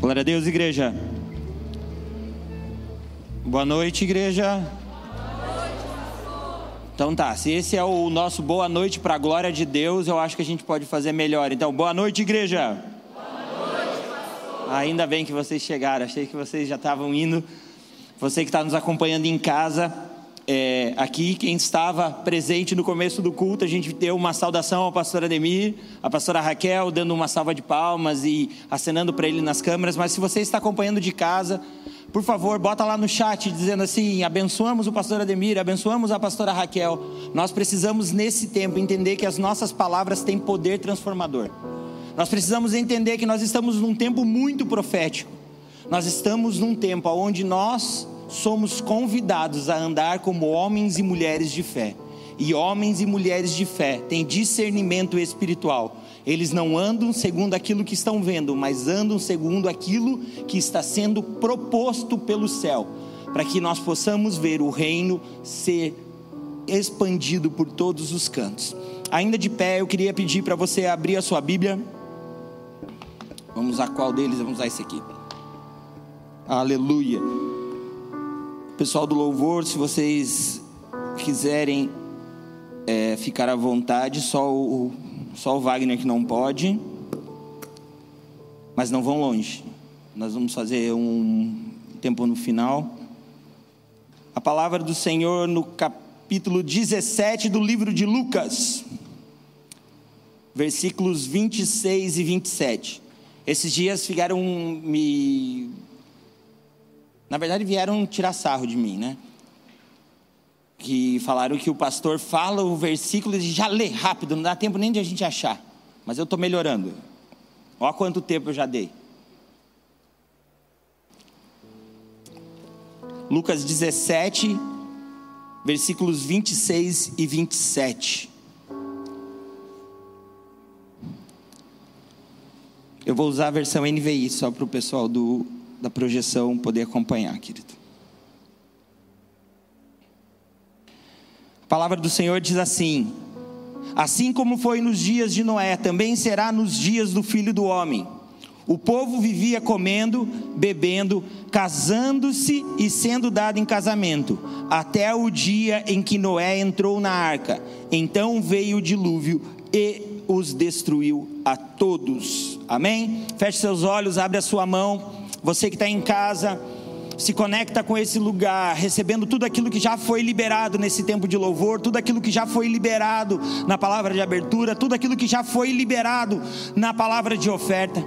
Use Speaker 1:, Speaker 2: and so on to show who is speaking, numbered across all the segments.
Speaker 1: Glória a Deus, igreja. Boa noite, igreja. Então tá, se esse é o nosso boa noite para a glória de Deus, eu acho que a gente pode fazer melhor. Então, boa noite, igreja. Boa noite, pastor. Ainda bem que vocês chegaram, achei que vocês já estavam indo. Você que está nos acompanhando em casa, é, aqui, quem estava presente no começo do culto, a gente deu uma saudação ao pastor Ademir, a pastora Raquel, dando uma salva de palmas e acenando para ele nas câmeras. Mas se você está acompanhando de casa, por favor, bota lá no chat dizendo assim: abençoamos o pastor Ademir, abençoamos a pastora Raquel. Nós precisamos, nesse tempo, entender que as nossas palavras têm poder transformador. Nós precisamos entender que nós estamos num tempo muito profético. Nós estamos num tempo onde nós somos convidados a andar como homens e mulheres de fé. E homens e mulheres de fé têm discernimento espiritual. Eles não andam segundo aquilo que estão vendo, mas andam segundo aquilo que está sendo proposto pelo céu, para que nós possamos ver o reino ser expandido por todos os cantos. Ainda de pé, eu queria pedir para você abrir a sua Bíblia. Vamos usar qual deles? Vamos usar esse aqui. Aleluia. Pessoal do louvor, se vocês quiserem é, ficar à vontade, só o, só o Wagner que não pode, mas não vão longe. Nós vamos fazer um tempo no final. A palavra do Senhor no capítulo 17 do livro de Lucas, versículos 26 e 27. Esses dias ficaram me na verdade, vieram tirar sarro de mim, né? Que falaram que o pastor fala o versículo e já lê rápido, não dá tempo nem de a gente achar. Mas eu estou melhorando. Olha quanto tempo eu já dei. Lucas 17, versículos 26 e 27. Eu vou usar a versão NVI só para o pessoal do da projeção poder acompanhar, querido. A palavra do Senhor diz assim: Assim como foi nos dias de Noé, também será nos dias do filho do homem. O povo vivia comendo, bebendo, casando-se e sendo dado em casamento, até o dia em que Noé entrou na arca. Então veio o dilúvio e os destruiu a todos. Amém? Feche seus olhos, abre a sua mão. Você que está em casa, se conecta com esse lugar, recebendo tudo aquilo que já foi liberado nesse tempo de louvor, tudo aquilo que já foi liberado na palavra de abertura, tudo aquilo que já foi liberado na palavra de oferta.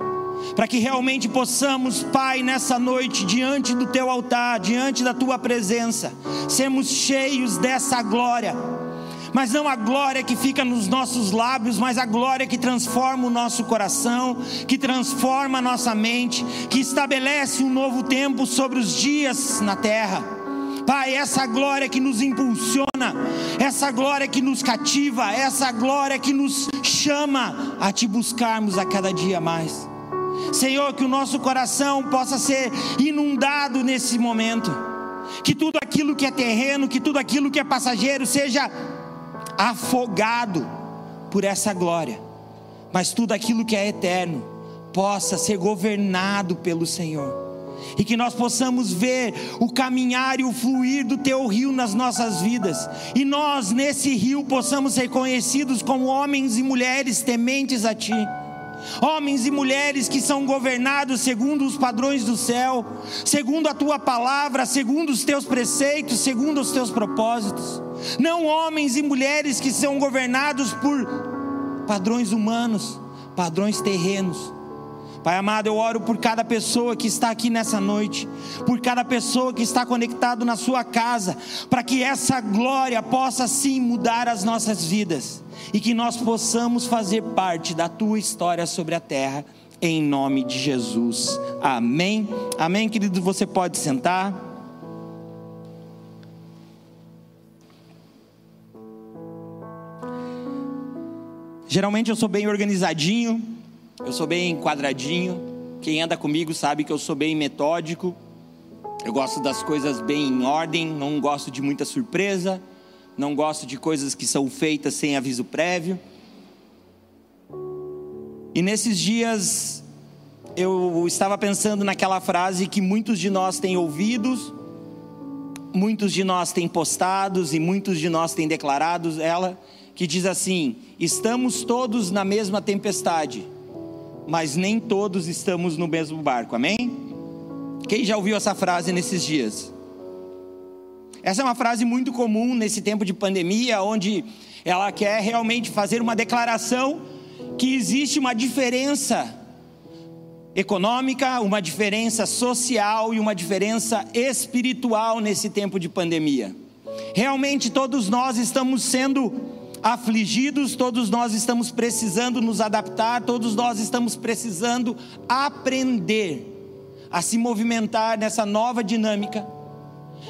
Speaker 1: Para que realmente possamos, Pai, nessa noite, diante do teu altar, diante da tua presença, sermos cheios dessa glória mas não a glória que fica nos nossos lábios, mas a glória que transforma o nosso coração, que transforma a nossa mente, que estabelece um novo tempo sobre os dias na terra. Pai, essa glória que nos impulsiona, essa glória que nos cativa, essa glória que nos chama a te buscarmos a cada dia mais. Senhor, que o nosso coração possa ser inundado nesse momento, que tudo aquilo que é terreno, que tudo aquilo que é passageiro seja afogado por essa glória, mas tudo aquilo que é eterno possa ser governado pelo Senhor. E que nós possamos ver o caminhar e o fluir do teu rio nas nossas vidas, e nós nesse rio possamos ser conhecidos como homens e mulheres tementes a Ti homens e mulheres que são governados segundo os padrões do céu, segundo a tua palavra, segundo os teus preceitos, segundo os teus propósitos. Não homens e mulheres que são governados por padrões humanos, padrões terrenos. Pai amado, eu oro por cada pessoa que está aqui nessa noite, por cada pessoa que está conectado na sua casa, para que essa glória possa sim mudar as nossas vidas e que nós possamos fazer parte da tua história sobre a terra, em nome de Jesus. Amém. Amém, querido. Você pode sentar. Geralmente eu sou bem organizadinho, eu sou bem quadradinho. Quem anda comigo sabe que eu sou bem metódico. Eu gosto das coisas bem em ordem, não gosto de muita surpresa não gosto de coisas que são feitas sem aviso prévio. E nesses dias eu estava pensando naquela frase que muitos de nós têm ouvido, muitos de nós têm postados e muitos de nós têm declarado ela, que diz assim: estamos todos na mesma tempestade, mas nem todos estamos no mesmo barco, amém? Quem já ouviu essa frase nesses dias? Essa é uma frase muito comum nesse tempo de pandemia, onde ela quer realmente fazer uma declaração que existe uma diferença econômica, uma diferença social e uma diferença espiritual nesse tempo de pandemia. Realmente todos nós estamos sendo afligidos, todos nós estamos precisando nos adaptar, todos nós estamos precisando aprender a se movimentar nessa nova dinâmica.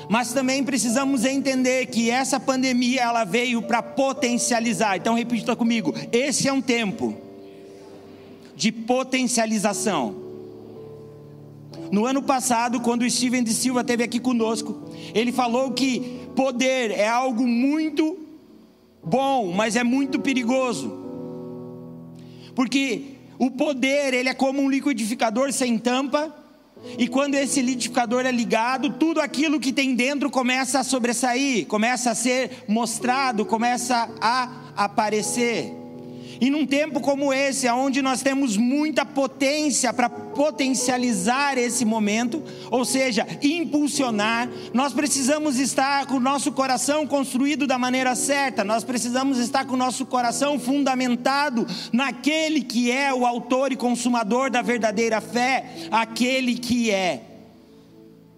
Speaker 1: Mas também precisamos entender que essa pandemia ela veio para potencializar. Então repita comigo: esse é um tempo de potencialização. No ano passado, quando o Steven de Silva esteve aqui conosco, ele falou que poder é algo muito bom, mas é muito perigoso. Porque o poder, ele é como um liquidificador sem tampa, e quando esse liquidificador é ligado, tudo aquilo que tem dentro começa a sobressair, começa a ser mostrado, começa a aparecer. E num tempo como esse, onde nós temos muita potência para potencializar esse momento, ou seja, impulsionar, nós precisamos estar com o nosso coração construído da maneira certa, nós precisamos estar com o nosso coração fundamentado naquele que é o autor e consumador da verdadeira fé, aquele que é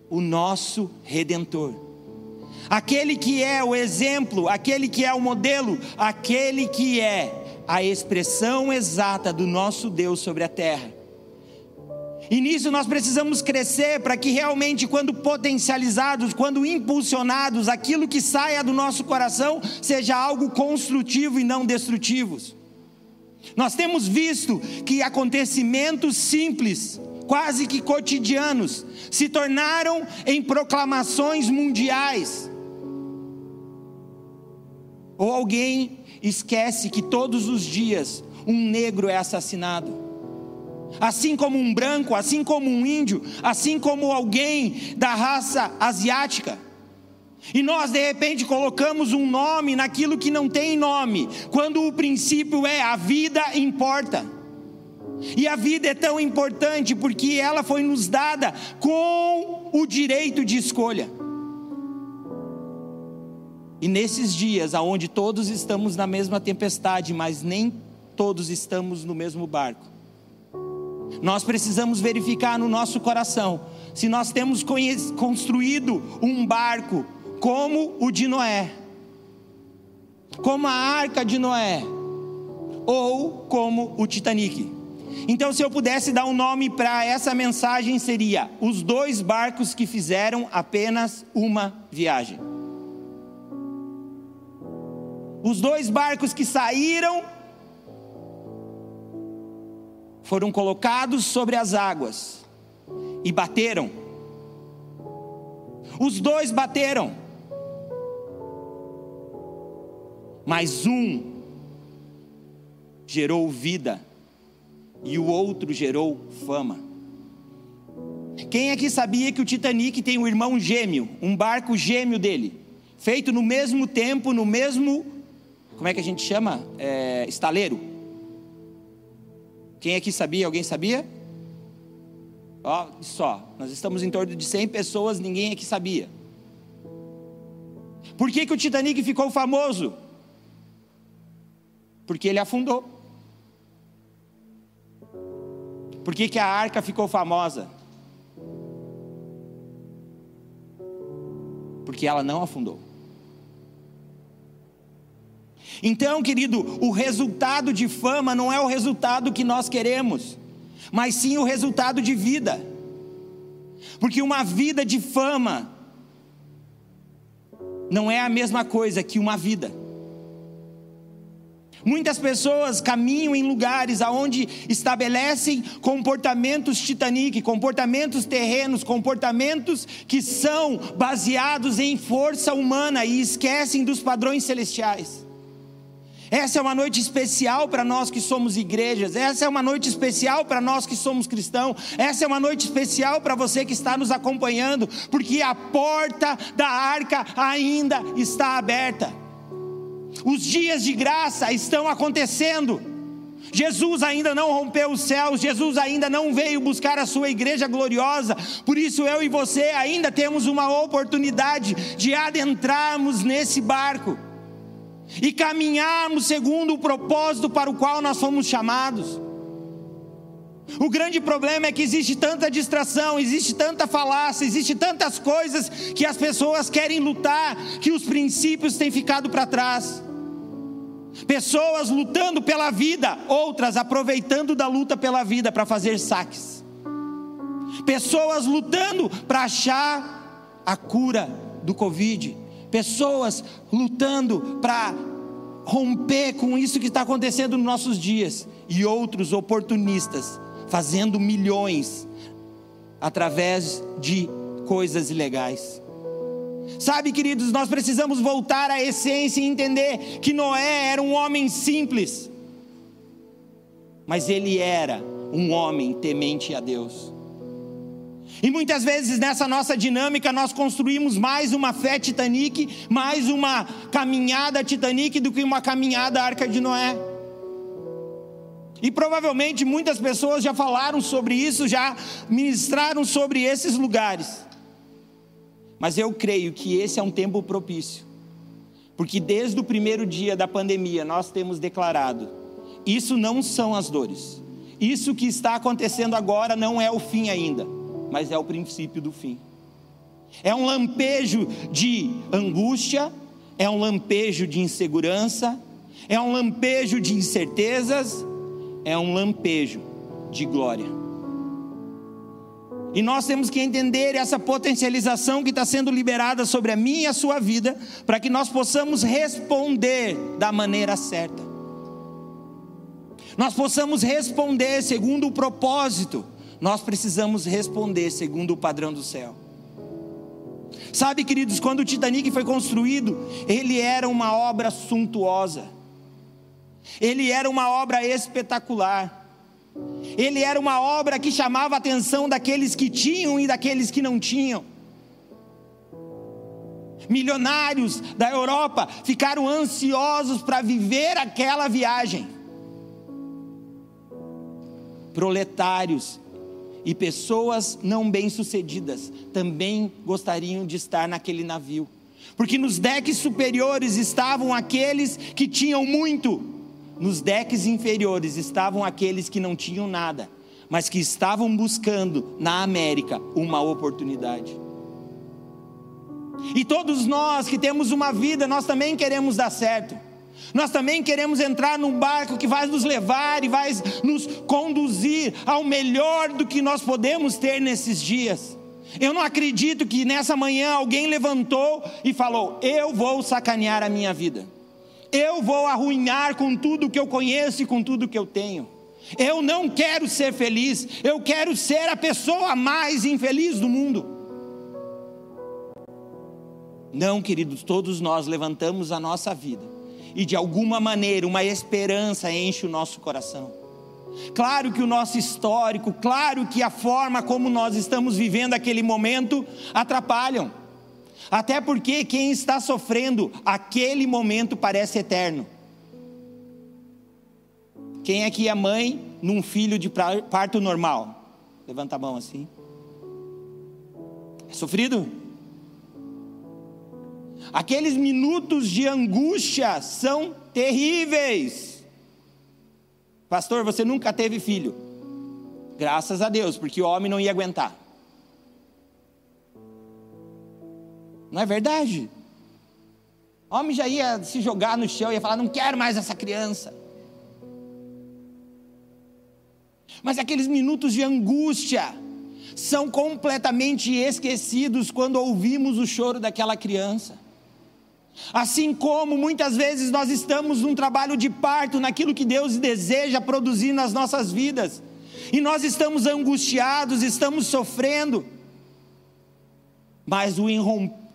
Speaker 1: o nosso redentor. Aquele que é o exemplo, aquele que é o modelo, aquele que é a expressão exata do nosso Deus sobre a terra. E nisso nós precisamos crescer para que realmente, quando potencializados, quando impulsionados, aquilo que saia do nosso coração seja algo construtivo e não destrutivos. Nós temos visto que acontecimentos simples, quase que cotidianos, se tornaram em proclamações mundiais. Ou alguém esquece que todos os dias um negro é assassinado. Assim como um branco, assim como um índio, assim como alguém da raça asiática. E nós de repente colocamos um nome naquilo que não tem nome, quando o princípio é a vida importa. E a vida é tão importante porque ela foi nos dada com o direito de escolha. E nesses dias, aonde todos estamos na mesma tempestade, mas nem todos estamos no mesmo barco, nós precisamos verificar no nosso coração se nós temos construído um barco como o de Noé, como a arca de Noé, ou como o Titanic. Então, se eu pudesse dar um nome para essa mensagem, seria: os dois barcos que fizeram apenas uma viagem. Os dois barcos que saíram foram colocados sobre as águas e bateram. Os dois bateram. Mas um gerou vida e o outro gerou fama. Quem aqui sabia que o Titanic tem um irmão gêmeo, um barco gêmeo dele, feito no mesmo tempo, no mesmo como é que a gente chama? É, estaleiro. Quem aqui sabia? Alguém sabia? Ó, só, nós estamos em torno de 100 pessoas, ninguém aqui sabia. Por que, que o Titanic ficou famoso? Porque ele afundou. Por que, que a arca ficou famosa? Porque ela não afundou. Então, querido, o resultado de fama não é o resultado que nós queremos, mas sim o resultado de vida. Porque uma vida de fama não é a mesma coisa que uma vida. Muitas pessoas caminham em lugares aonde estabelecem comportamentos Titanic, comportamentos terrenos, comportamentos que são baseados em força humana e esquecem dos padrões celestiais. Essa é uma noite especial para nós que somos igrejas. Essa é uma noite especial para nós que somos cristãos. Essa é uma noite especial para você que está nos acompanhando, porque a porta da arca ainda está aberta. Os dias de graça estão acontecendo. Jesus ainda não rompeu os céus, Jesus ainda não veio buscar a sua igreja gloriosa, por isso eu e você ainda temos uma oportunidade de adentrarmos nesse barco e caminharmos segundo o propósito para o qual nós fomos chamados. O grande problema é que existe tanta distração, existe tanta falácia, existe tantas coisas que as pessoas querem lutar, que os princípios têm ficado para trás. Pessoas lutando pela vida, outras aproveitando da luta pela vida para fazer saques. Pessoas lutando para achar a cura do Covid pessoas lutando para romper com isso que está acontecendo nos nossos dias, e outros oportunistas fazendo milhões através de coisas ilegais. Sabe, queridos, nós precisamos voltar à essência e entender que Noé era um homem simples, mas ele era um homem temente a Deus. E muitas vezes nessa nossa dinâmica nós construímos mais uma fé Titanic, mais uma caminhada Titanic do que uma caminhada Arca de Noé. E provavelmente muitas pessoas já falaram sobre isso, já ministraram sobre esses lugares. Mas eu creio que esse é um tempo propício. Porque desde o primeiro dia da pandemia nós temos declarado: isso não são as dores. Isso que está acontecendo agora não é o fim ainda mas é o princípio do fim. É um lampejo de angústia, é um lampejo de insegurança, é um lampejo de incertezas, é um lampejo de glória. E nós temos que entender essa potencialização que está sendo liberada sobre a minha e a sua vida, para que nós possamos responder da maneira certa. Nós possamos responder segundo o propósito nós precisamos responder segundo o padrão do céu. Sabe, queridos, quando o Titanic foi construído, ele era uma obra suntuosa, ele era uma obra espetacular, ele era uma obra que chamava a atenção daqueles que tinham e daqueles que não tinham. Milionários da Europa ficaram ansiosos para viver aquela viagem. Proletários e pessoas não bem-sucedidas também gostariam de estar naquele navio. Porque nos decks superiores estavam aqueles que tinham muito, nos decks inferiores estavam aqueles que não tinham nada, mas que estavam buscando na América uma oportunidade. E todos nós que temos uma vida, nós também queremos dar certo. Nós também queremos entrar num barco que vai nos levar e vai nos conduzir ao melhor do que nós podemos ter nesses dias. Eu não acredito que nessa manhã alguém levantou e falou: Eu vou sacanear a minha vida, eu vou arruinar com tudo que eu conheço e com tudo que eu tenho. Eu não quero ser feliz, eu quero ser a pessoa mais infeliz do mundo. Não, queridos, todos nós levantamos a nossa vida e de alguma maneira uma esperança enche o nosso coração. Claro que o nosso histórico, claro que a forma como nós estamos vivendo aquele momento atrapalham. Até porque quem está sofrendo aquele momento parece eterno. Quem aqui é mãe num filho de parto normal? Levanta a mão assim. É sofrido? Aqueles minutos de angústia são terríveis. Pastor, você nunca teve filho. Graças a Deus, porque o homem não ia aguentar. Não é verdade? O homem já ia se jogar no chão e ia falar: Não quero mais essa criança. Mas aqueles minutos de angústia são completamente esquecidos quando ouvimos o choro daquela criança. Assim como muitas vezes nós estamos num trabalho de parto, naquilo que Deus deseja produzir nas nossas vidas, e nós estamos angustiados, estamos sofrendo, mas,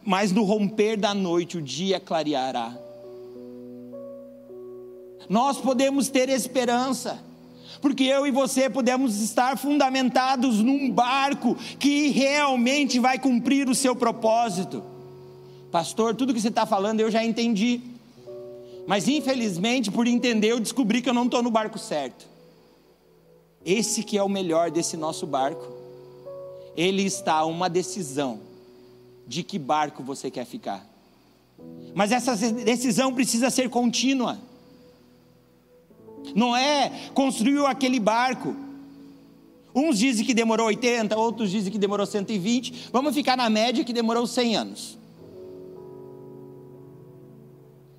Speaker 1: mas no romper da noite o dia clareará. nós podemos ter esperança, porque eu e você podemos estar fundamentados num barco que realmente vai cumprir o seu propósito. Pastor, tudo que você está falando eu já entendi, mas infelizmente, por entender, eu descobri que eu não estou no barco certo. Esse que é o melhor desse nosso barco, ele está a uma decisão de que barco você quer ficar. Mas essa decisão precisa ser contínua. Noé construiu aquele barco. Uns dizem que demorou 80, outros dizem que demorou 120. Vamos ficar na média que demorou 100 anos.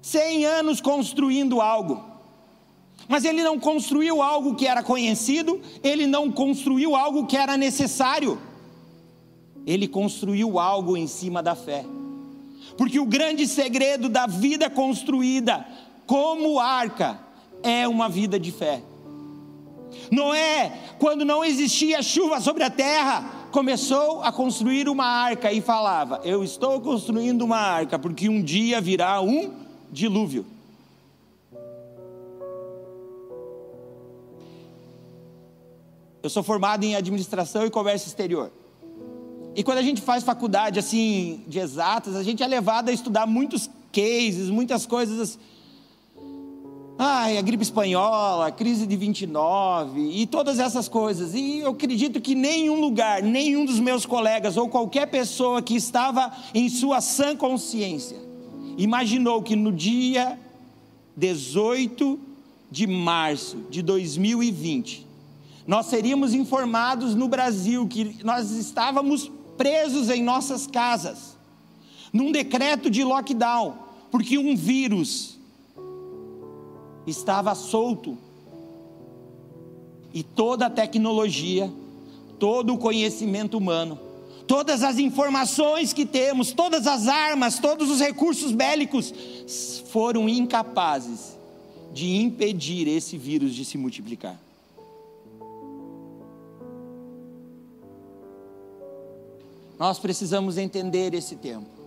Speaker 1: 100 anos construindo algo. Mas ele não construiu algo que era conhecido, ele não construiu algo que era necessário. Ele construiu algo em cima da fé. Porque o grande segredo da vida construída como arca é uma vida de fé. Noé, quando não existia chuva sobre a terra, começou a construir uma arca e falava: Eu estou construindo uma arca, porque um dia virá um dilúvio. Eu sou formado em administração e comércio exterior. E quando a gente faz faculdade assim de exatas, a gente é levado a estudar muitos cases, muitas coisas. Ai, a gripe espanhola, a crise de 29 e todas essas coisas. E eu acredito que nenhum lugar, nenhum dos meus colegas ou qualquer pessoa que estava em sua sã consciência imaginou que no dia 18 de março de 2020 nós seríamos informados no Brasil que nós estávamos presos em nossas casas, num decreto de lockdown, porque um vírus estava solto. E toda a tecnologia, todo o conhecimento humano, todas as informações que temos, todas as armas, todos os recursos bélicos foram incapazes de impedir esse vírus de se multiplicar. Nós precisamos entender esse tempo.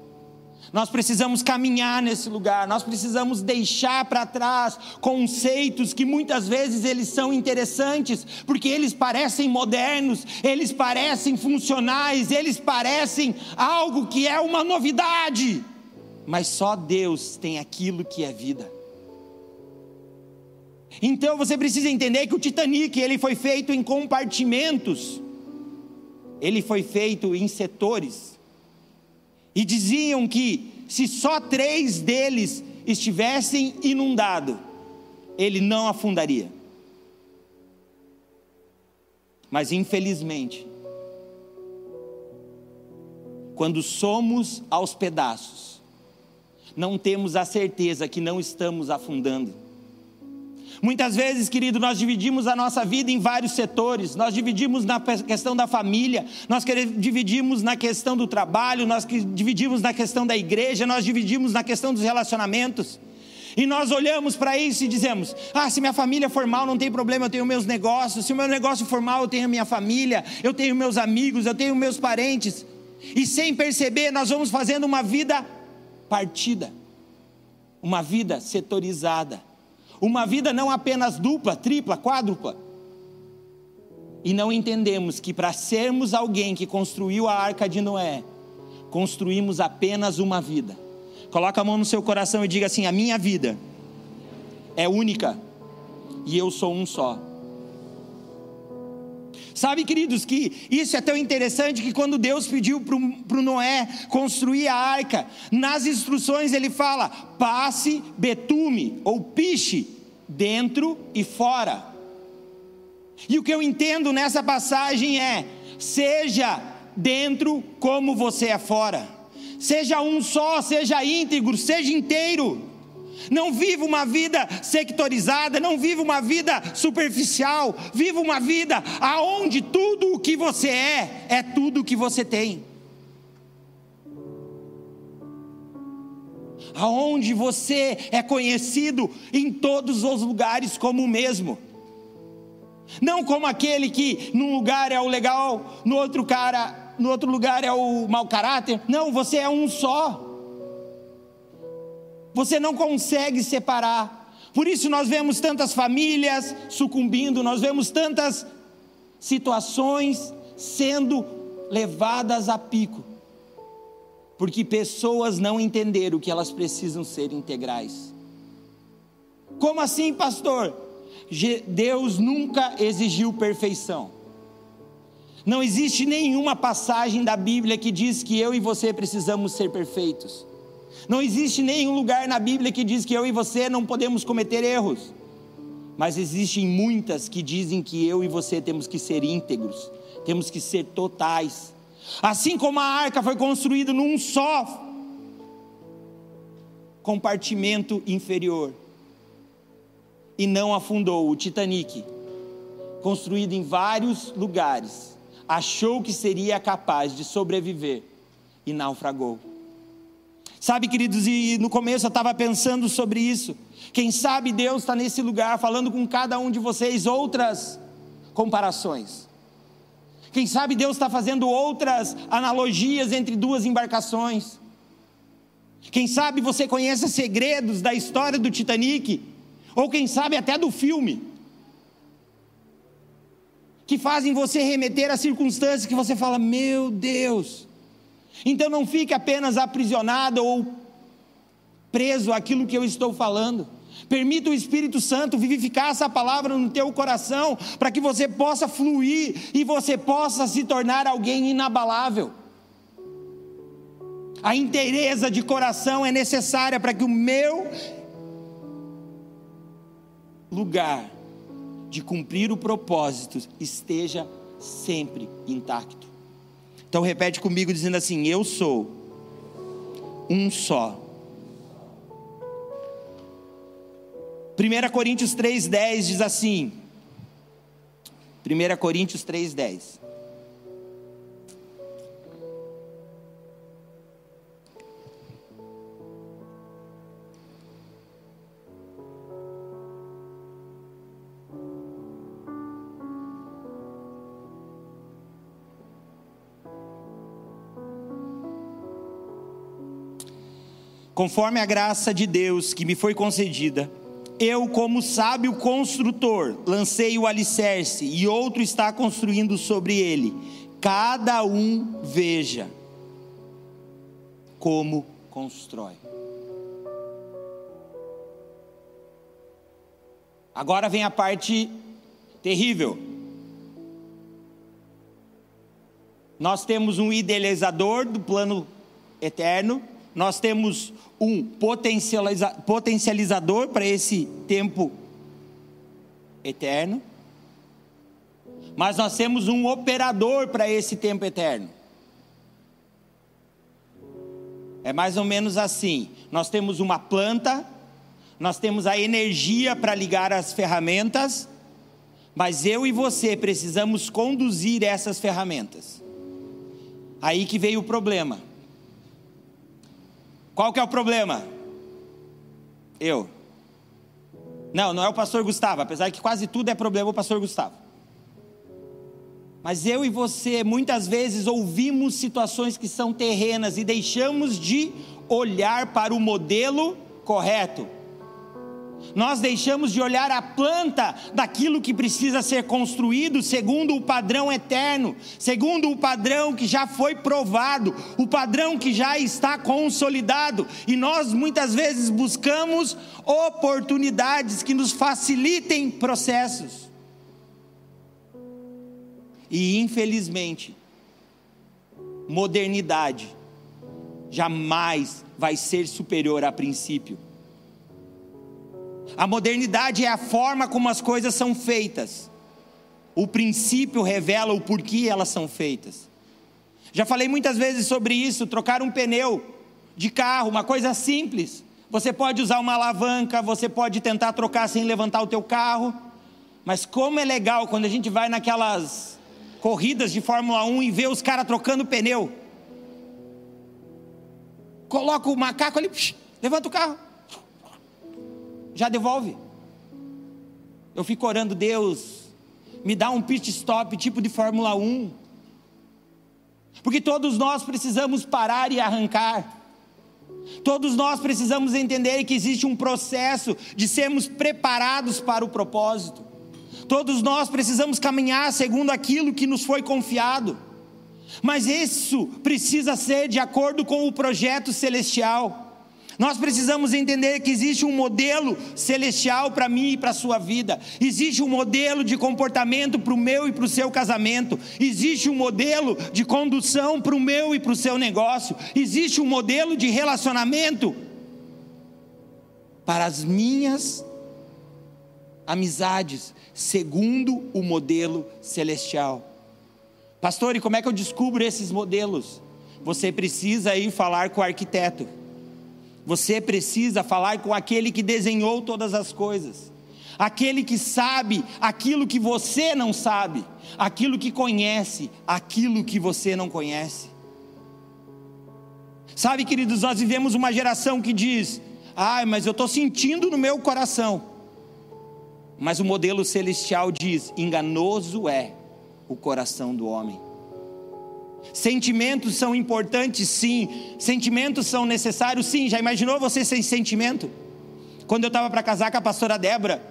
Speaker 1: Nós precisamos caminhar nesse lugar, nós precisamos deixar para trás conceitos que muitas vezes eles são interessantes, porque eles parecem modernos, eles parecem funcionais, eles parecem algo que é uma novidade. Mas só Deus tem aquilo que é vida. Então você precisa entender que o Titanic ele foi feito em compartimentos ele foi feito em setores. E diziam que se só três deles estivessem inundados, ele não afundaria. Mas infelizmente, quando somos aos pedaços, não temos a certeza que não estamos afundando. Muitas vezes, querido, nós dividimos a nossa vida em vários setores. Nós dividimos na questão da família, nós dividimos na questão do trabalho, nós dividimos na questão da igreja, nós dividimos na questão dos relacionamentos. E nós olhamos para isso e dizemos: ah, se minha família for mal, não tem problema, eu tenho meus negócios. Se o meu negócio for mal, eu tenho a minha família, eu tenho meus amigos, eu tenho meus parentes. E sem perceber, nós vamos fazendo uma vida partida, uma vida setorizada uma vida não apenas dupla, tripla, quádrupla. E não entendemos que para sermos alguém que construiu a arca de Noé, construímos apenas uma vida. Coloca a mão no seu coração e diga assim: a minha vida é única e eu sou um só. Sabe, queridos, que isso é tão interessante que quando Deus pediu para o Noé construir a arca, nas instruções ele fala: passe betume ou piche dentro e fora. E o que eu entendo nessa passagem é: seja dentro como você é fora, seja um só, seja íntegro, seja inteiro. Não viva uma vida sectorizada, não viva uma vida superficial, viva uma vida aonde tudo o que você é é tudo o que você tem. Aonde você é conhecido em todos os lugares como o mesmo. Não como aquele que num lugar é o legal, no outro cara, no outro lugar é o mau caráter. Não, você é um só. Você não consegue separar. Por isso nós vemos tantas famílias sucumbindo, nós vemos tantas situações sendo levadas a pico. Porque pessoas não entenderam que elas precisam ser integrais. Como assim, pastor? Deus nunca exigiu perfeição. Não existe nenhuma passagem da Bíblia que diz que eu e você precisamos ser perfeitos. Não existe nenhum lugar na Bíblia que diz que eu e você não podemos cometer erros. Mas existem muitas que dizem que eu e você temos que ser íntegros, temos que ser totais. Assim como a arca foi construída num só compartimento inferior e não afundou o Titanic, construído em vários lugares, achou que seria capaz de sobreviver e naufragou. Sabe, queridos, e no começo eu estava pensando sobre isso. Quem sabe Deus está nesse lugar falando com cada um de vocês outras comparações. Quem sabe Deus está fazendo outras analogias entre duas embarcações. Quem sabe você conhece segredos da história do Titanic, ou quem sabe até do filme, que fazem você remeter a circunstâncias que você fala: Meu Deus, então não fique apenas aprisionado ou preso àquilo que eu estou falando. Permita o Espírito Santo vivificar essa palavra no teu coração, para que você possa fluir e você possa se tornar alguém inabalável. A inteireza de coração é necessária para que o meu lugar de cumprir o propósito esteja sempre intacto. Então repete comigo dizendo assim: Eu sou um só. 1 Coríntios 3,10 diz assim. 1 Coríntios 3,10. Conforme a graça de Deus que me foi concedida, eu, como sábio construtor, lancei o alicerce e outro está construindo sobre ele. Cada um veja como constrói. Agora vem a parte terrível. Nós temos um idealizador do plano eterno nós temos um potencializa, potencializador para esse tempo eterno, mas nós temos um operador para esse tempo eterno. É mais ou menos assim: nós temos uma planta, nós temos a energia para ligar as ferramentas, mas eu e você precisamos conduzir essas ferramentas. Aí que veio o problema. Qual que é o problema? Eu. Não, não é o pastor Gustavo, apesar que quase tudo é problema o pastor Gustavo. Mas eu e você muitas vezes ouvimos situações que são terrenas e deixamos de olhar para o modelo correto nós deixamos de olhar a planta daquilo que precisa ser construído segundo o padrão eterno, segundo o padrão que já foi provado, o padrão que já está consolidado, e nós muitas vezes buscamos oportunidades que nos facilitem processos. E infelizmente, modernidade jamais vai ser superior a princípio. A modernidade é a forma como as coisas são feitas. O princípio revela o porquê elas são feitas. Já falei muitas vezes sobre isso, trocar um pneu de carro, uma coisa simples. Você pode usar uma alavanca, você pode tentar trocar sem levantar o teu carro. Mas como é legal quando a gente vai naquelas corridas de Fórmula 1 e vê os caras trocando pneu. Coloca o macaco ali, psh, levanta o carro já devolve. Eu fico orando, Deus, me dá um pit stop tipo de Fórmula 1. Porque todos nós precisamos parar e arrancar. Todos nós precisamos entender que existe um processo de sermos preparados para o propósito. Todos nós precisamos caminhar segundo aquilo que nos foi confiado. Mas isso precisa ser de acordo com o projeto celestial. Nós precisamos entender que existe um modelo celestial para mim e para a sua vida. Existe um modelo de comportamento para o meu e para o seu casamento. Existe um modelo de condução para o meu e para o seu negócio. Existe um modelo de relacionamento para as minhas amizades, segundo o modelo celestial. Pastor, e como é que eu descubro esses modelos? Você precisa ir falar com o arquiteto. Você precisa falar com aquele que desenhou todas as coisas, aquele que sabe aquilo que você não sabe, aquilo que conhece aquilo que você não conhece. Sabe, queridos, nós vivemos uma geração que diz: ai, mas eu estou sentindo no meu coração. Mas o modelo celestial diz: enganoso é o coração do homem. Sentimentos são importantes, sim. Sentimentos são necessários, sim. Já imaginou você sem sentimento? Quando eu estava para casar com a pastora Débora,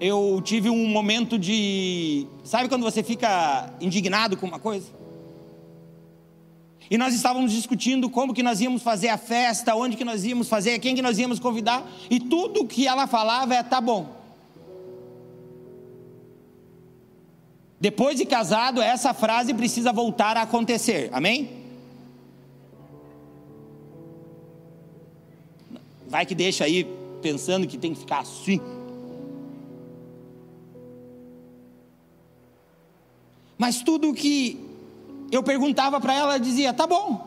Speaker 1: eu tive um momento de. Sabe quando você fica indignado com uma coisa? E nós estávamos discutindo como que nós íamos fazer a festa, onde que nós íamos fazer, quem que nós íamos convidar, e tudo que ela falava é tá bom. Depois de casado, essa frase precisa voltar a acontecer. Amém? Vai que deixa aí pensando que tem que ficar assim. Mas tudo que eu perguntava para ela, ela dizia: tá bom.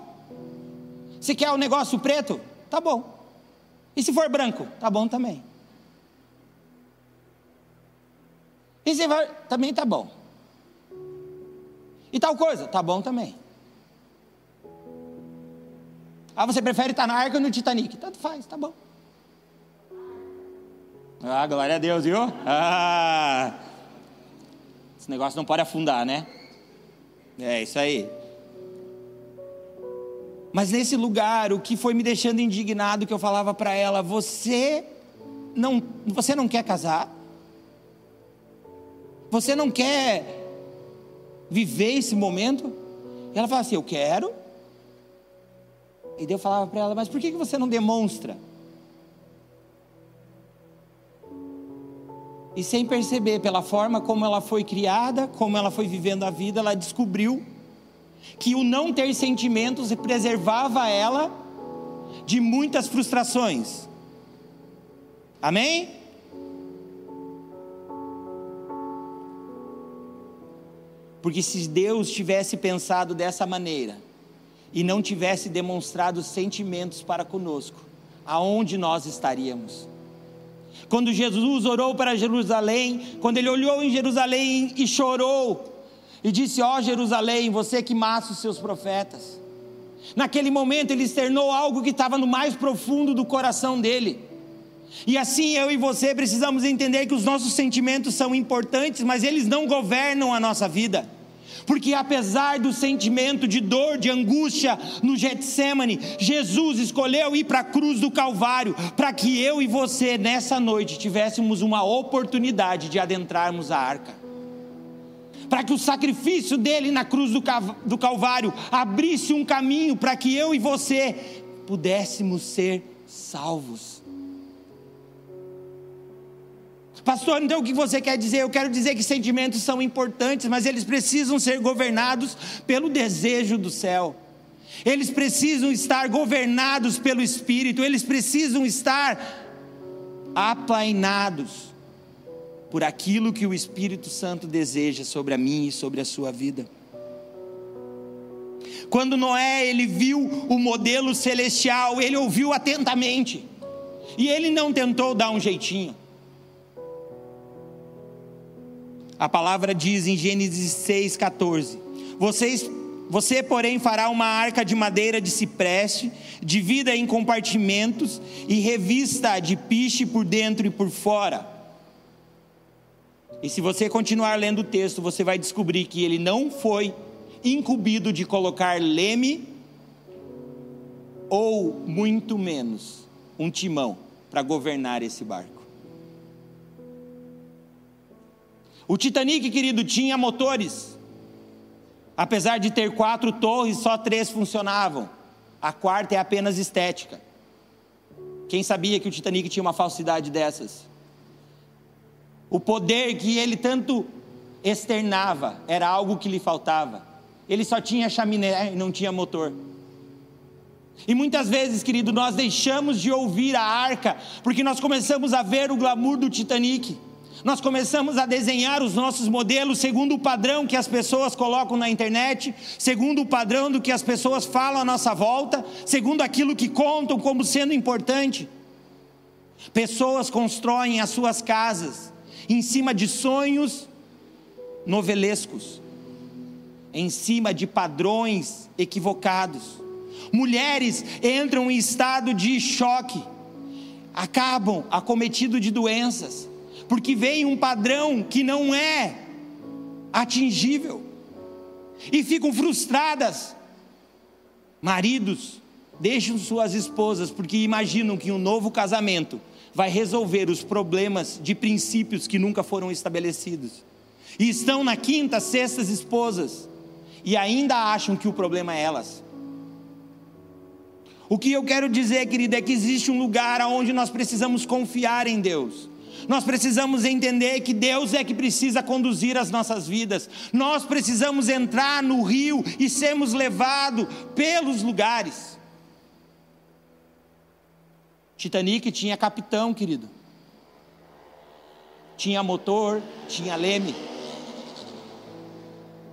Speaker 1: Se quer o negócio preto, tá bom. E se for branco, tá bom também. E se for, também tá bom. E tal coisa, tá bom também. Ah, você prefere estar na arca ou no Titanic? Tanto faz, tá bom. Ah, glória a Deus, viu? Ah, esse negócio não pode afundar, né? É isso aí. Mas nesse lugar, o que foi me deixando indignado, que eu falava para ela: você não, você não quer casar? Você não quer viver esse momento? E ela falava assim: Eu quero. E eu falava para ela: Mas por que você não demonstra? E sem perceber, pela forma como ela foi criada, como ela foi vivendo a vida, ela descobriu que o não ter sentimentos preservava ela de muitas frustrações. Amém? Porque se Deus tivesse pensado dessa maneira e não tivesse demonstrado sentimentos para conosco, aonde nós estaríamos? Quando Jesus orou para Jerusalém, quando ele olhou em Jerusalém e chorou, e disse: Ó oh, Jerusalém, você que mata os seus profetas. Naquele momento ele externou algo que estava no mais profundo do coração dele. E assim eu e você precisamos entender que os nossos sentimentos são importantes, mas eles não governam a nossa vida. Porque apesar do sentimento de dor, de angústia no Getsemane, Jesus escolheu ir para a cruz do Calvário, para que eu e você nessa noite tivéssemos uma oportunidade de adentrarmos a arca. Para que o sacrifício dele na cruz do Calvário abrisse um caminho para que eu e você pudéssemos ser salvos. Pastor, então o que você quer dizer? Eu quero dizer que sentimentos são importantes, mas eles precisam ser governados pelo desejo do céu. Eles precisam estar governados pelo Espírito, eles precisam estar aplainados por aquilo que o Espírito Santo deseja sobre a mim e sobre a sua vida. Quando Noé ele viu o modelo celestial, ele ouviu atentamente. E ele não tentou dar um jeitinho. A palavra diz em Gênesis 6,14: Vocês você, porém, fará uma arca de madeira de cipreste, divida em compartimentos e revista de piche por dentro e por fora. E se você continuar lendo o texto, você vai descobrir que ele não foi incumbido de colocar leme ou muito menos um timão para governar esse barco. O Titanic, querido, tinha motores. Apesar de ter quatro torres, só três funcionavam. A quarta é apenas estética. Quem sabia que o Titanic tinha uma falsidade dessas? O poder que ele tanto externava era algo que lhe faltava. Ele só tinha chaminé e não tinha motor. E muitas vezes, querido, nós deixamos de ouvir a arca, porque nós começamos a ver o glamour do Titanic. Nós começamos a desenhar os nossos modelos segundo o padrão que as pessoas colocam na internet, segundo o padrão do que as pessoas falam à nossa volta, segundo aquilo que contam como sendo importante. Pessoas constroem as suas casas em cima de sonhos novelescos, em cima de padrões equivocados. Mulheres entram em estado de choque, acabam acometidos de doenças, porque vem um padrão que não é atingível, e ficam frustradas. Maridos deixam suas esposas porque imaginam que um novo casamento vai resolver os problemas de princípios que nunca foram estabelecidos. E estão na quinta, sexta esposas e ainda acham que o problema é elas. O que eu quero dizer, querida, é que existe um lugar onde nós precisamos confiar em Deus. Nós precisamos entender que Deus é que precisa conduzir as nossas vidas. Nós precisamos entrar no rio e sermos levados pelos lugares. Titanic tinha capitão, querido. Tinha motor, tinha leme.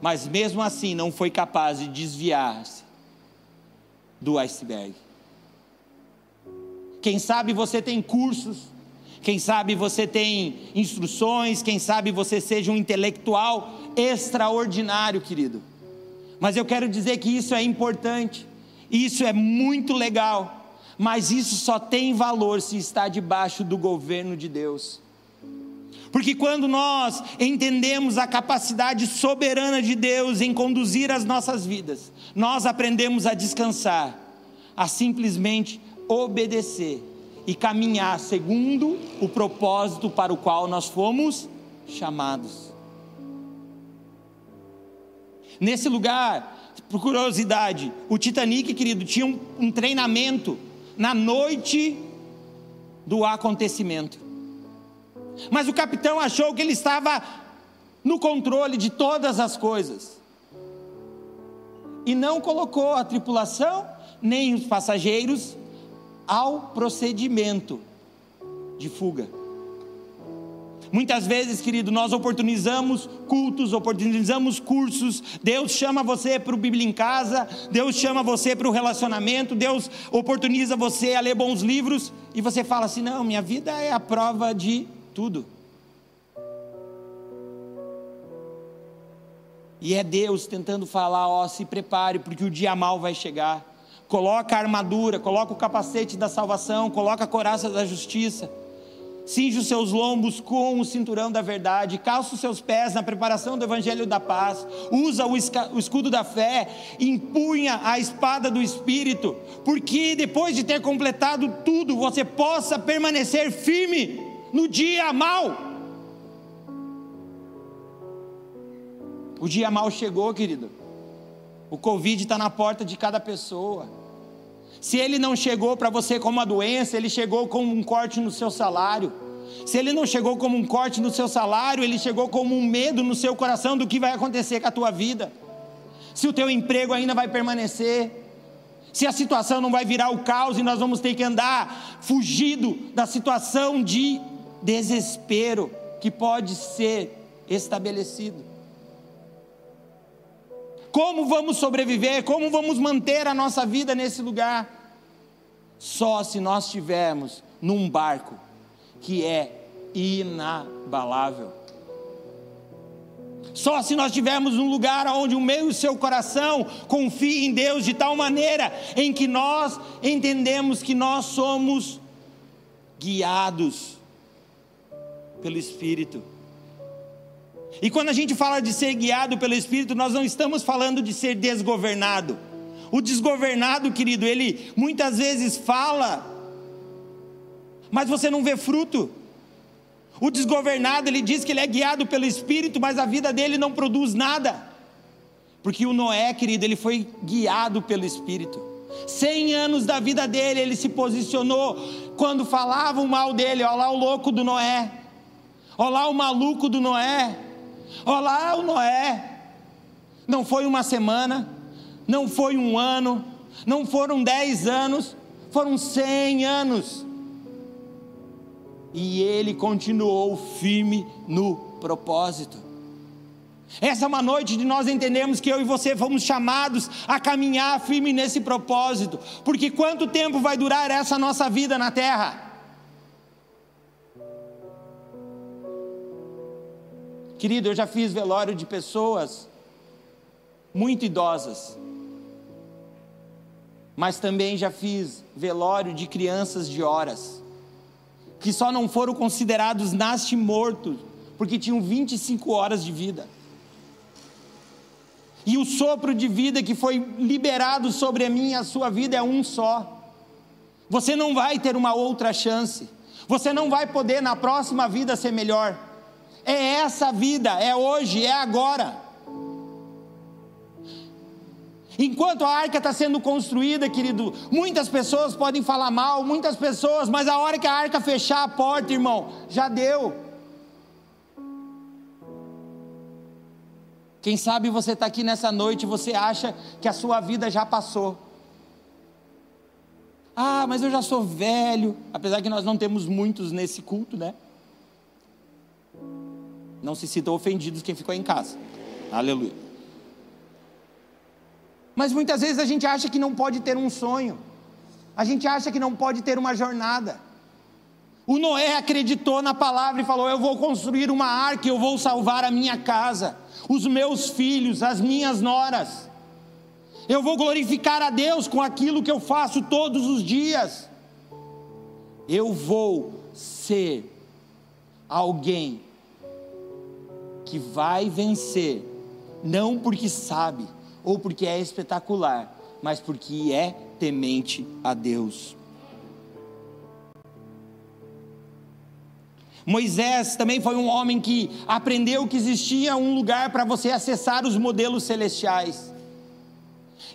Speaker 1: Mas mesmo assim não foi capaz de desviar-se do iceberg. Quem sabe você tem cursos, quem sabe você tem instruções, quem sabe você seja um intelectual extraordinário, querido. Mas eu quero dizer que isso é importante, isso é muito legal, mas isso só tem valor se está debaixo do governo de Deus. Porque quando nós entendemos a capacidade soberana de Deus em conduzir as nossas vidas, nós aprendemos a descansar, a simplesmente obedecer e caminhar segundo o propósito para o qual nós fomos chamados. Nesse lugar, por curiosidade, o Titanic, querido, tinha um, um treinamento na noite do acontecimento. Mas o capitão achou que ele estava no controle de todas as coisas. E não colocou a tripulação nem os passageiros ao procedimento de fuga. Muitas vezes, querido, nós oportunizamos cultos, oportunizamos cursos. Deus chama você para o Bíblia em casa, Deus chama você para o relacionamento, Deus oportuniza você a ler bons livros e você fala assim: não, minha vida é a prova de tudo. E é Deus tentando falar: ó, se prepare, porque o dia mal vai chegar. Coloca a armadura, coloca o capacete da salvação, coloca a coraça da justiça. Cinge os seus lombos com o cinturão da verdade, calça os seus pés na preparação do evangelho da paz, usa o escudo da fé, empunha a espada do espírito, porque depois de ter completado tudo, você possa permanecer firme no dia mal. O dia mal chegou, querido. O Covid está na porta de cada pessoa. Se ele não chegou para você como uma doença, ele chegou como um corte no seu salário. Se ele não chegou como um corte no seu salário, ele chegou como um medo no seu coração do que vai acontecer com a tua vida. Se o teu emprego ainda vai permanecer, se a situação não vai virar o caos e nós vamos ter que andar fugido da situação de desespero que pode ser estabelecido. Como vamos sobreviver? Como vamos manter a nossa vida nesse lugar? Só se nós estivermos num barco que é inabalável. Só se nós tivermos um lugar onde o meu e o seu coração confie em Deus de tal maneira em que nós entendemos que nós somos guiados pelo Espírito. E quando a gente fala de ser guiado pelo Espírito, nós não estamos falando de ser desgovernado. O desgovernado, querido, ele muitas vezes fala, mas você não vê fruto. O desgovernado, ele diz que ele é guiado pelo Espírito, mas a vida dele não produz nada. Porque o Noé, querido, ele foi guiado pelo Espírito. Cem anos da vida dele, ele se posicionou quando falavam mal dele, olha lá o louco do Noé, olha lá o maluco do Noé, olha lá o Noé. Não foi uma semana, não foi um ano, não foram dez anos, foram cem anos. E ele continuou firme no propósito. Essa é uma noite de nós entendermos que eu e você fomos chamados a caminhar firme nesse propósito, porque quanto tempo vai durar essa nossa vida na terra? Querido, eu já fiz velório de pessoas muito idosas, mas também já fiz velório de crianças de horas, que só não foram considerados nasce mortos, porque tinham 25 horas de vida. E o sopro de vida que foi liberado sobre a minha e a sua vida é um só. Você não vai ter uma outra chance. Você não vai poder na próxima vida ser melhor. É essa vida, é hoje, é agora. Enquanto a arca está sendo construída, querido, muitas pessoas podem falar mal, muitas pessoas, mas a hora que a arca fechar a porta, irmão, já deu. Quem sabe você está aqui nessa noite e você acha que a sua vida já passou. Ah, mas eu já sou velho, apesar que nós não temos muitos nesse culto, né? Não se sintam ofendidos quem ficou em casa. Aleluia. Mas muitas vezes a gente acha que não pode ter um sonho, a gente acha que não pode ter uma jornada. O Noé acreditou na palavra e falou: Eu vou construir uma arca, eu vou salvar a minha casa, os meus filhos, as minhas noras. Eu vou glorificar a Deus com aquilo que eu faço todos os dias. Eu vou ser alguém que vai vencer, não porque sabe, ou porque é espetacular, mas porque é temente a Deus. Moisés também foi um homem que aprendeu que existia um lugar para você acessar os modelos celestiais.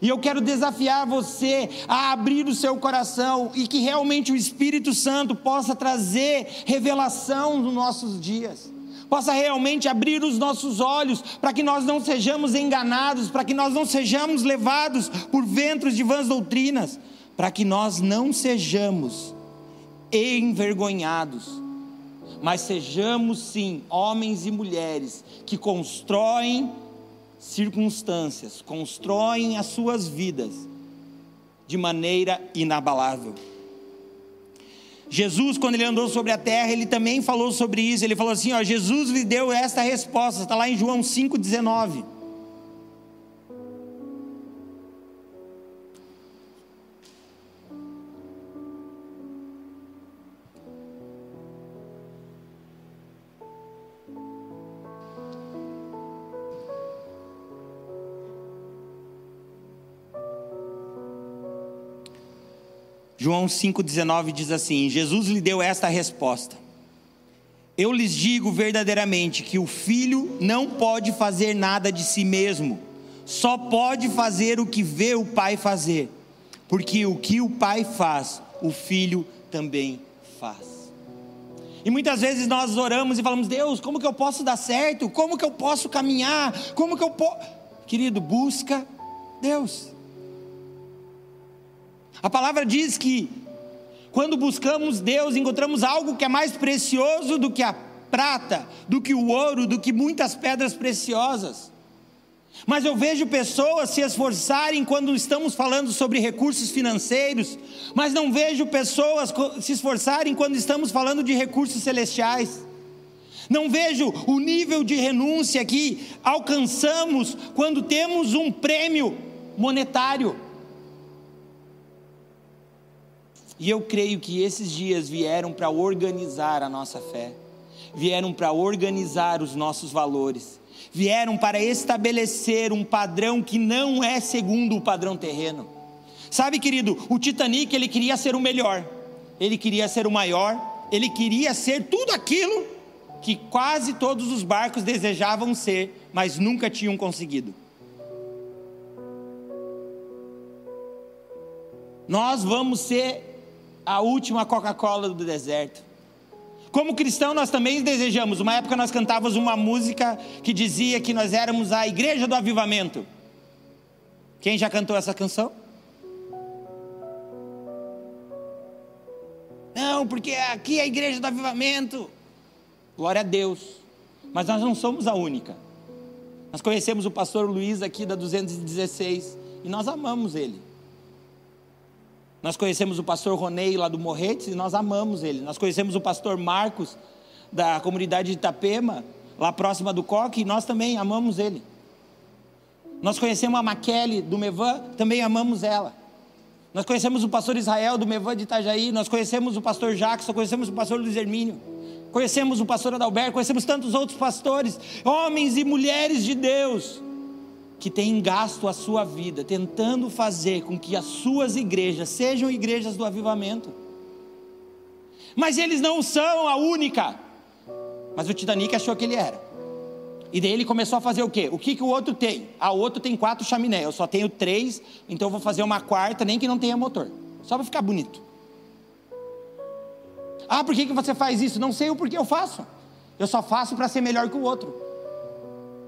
Speaker 1: E eu quero desafiar você a abrir o seu coração e que realmente o Espírito Santo possa trazer revelação nos nossos dias possa realmente abrir os nossos olhos, para que nós não sejamos enganados, para que nós não sejamos levados por ventos de vãs doutrinas, para que nós não sejamos envergonhados, mas sejamos sim homens e mulheres que constroem circunstâncias, constroem as suas vidas de maneira inabalável. Jesus, quando ele andou sobre a terra, ele também falou sobre isso. Ele falou assim: ó, Jesus lhe deu esta resposta, está lá em João 5,19. João 5,19 diz assim: Jesus lhe deu esta resposta: Eu lhes digo verdadeiramente que o filho não pode fazer nada de si mesmo, só pode fazer o que vê o pai fazer, porque o que o pai faz, o filho também faz. E muitas vezes nós oramos e falamos: Deus, como que eu posso dar certo? Como que eu posso caminhar? Como que eu posso. Querido, busca Deus. A palavra diz que quando buscamos Deus, encontramos algo que é mais precioso do que a prata, do que o ouro, do que muitas pedras preciosas. Mas eu vejo pessoas se esforçarem quando estamos falando sobre recursos financeiros, mas não vejo pessoas se esforçarem quando estamos falando de recursos celestiais. Não vejo o nível de renúncia que alcançamos quando temos um prêmio monetário. E eu creio que esses dias vieram para organizar a nossa fé, vieram para organizar os nossos valores, vieram para estabelecer um padrão que não é segundo o padrão terreno. Sabe, querido, o Titanic ele queria ser o melhor, ele queria ser o maior, ele queria ser tudo aquilo que quase todos os barcos desejavam ser, mas nunca tinham conseguido. Nós vamos ser a última Coca-Cola do deserto. Como cristão, nós também desejamos. Uma época nós cantávamos uma música que dizia que nós éramos a igreja do avivamento. Quem já cantou essa canção? Não, porque aqui é a igreja do avivamento. Glória a Deus. Mas nós não somos a única. Nós conhecemos o pastor Luiz aqui da 216 e nós amamos ele. Nós conhecemos o pastor Ronei lá do Morretes e nós amamos ele. Nós conhecemos o pastor Marcos da comunidade de Itapema, lá próxima do Coque, e nós também amamos ele. Nós conhecemos a Maquele do Mevan, também amamos ela. Nós conhecemos o pastor Israel do Mevan de Itajaí, nós conhecemos o pastor Jackson, conhecemos o pastor Luiz Hermínio, conhecemos o pastor Adalberto, conhecemos tantos outros pastores, homens e mulheres de Deus que tem gasto a sua vida tentando fazer com que as suas igrejas sejam igrejas do avivamento. Mas eles não são a única. Mas o Titanic achou que ele era. E daí ele começou a fazer o quê? O que, que o outro tem? Ah, o outro tem quatro chaminé, eu só tenho três, então eu vou fazer uma quarta, nem que não tenha motor. Só para ficar bonito. Ah, por que, que você faz isso? Não sei o porquê eu faço. Eu só faço para ser melhor que o outro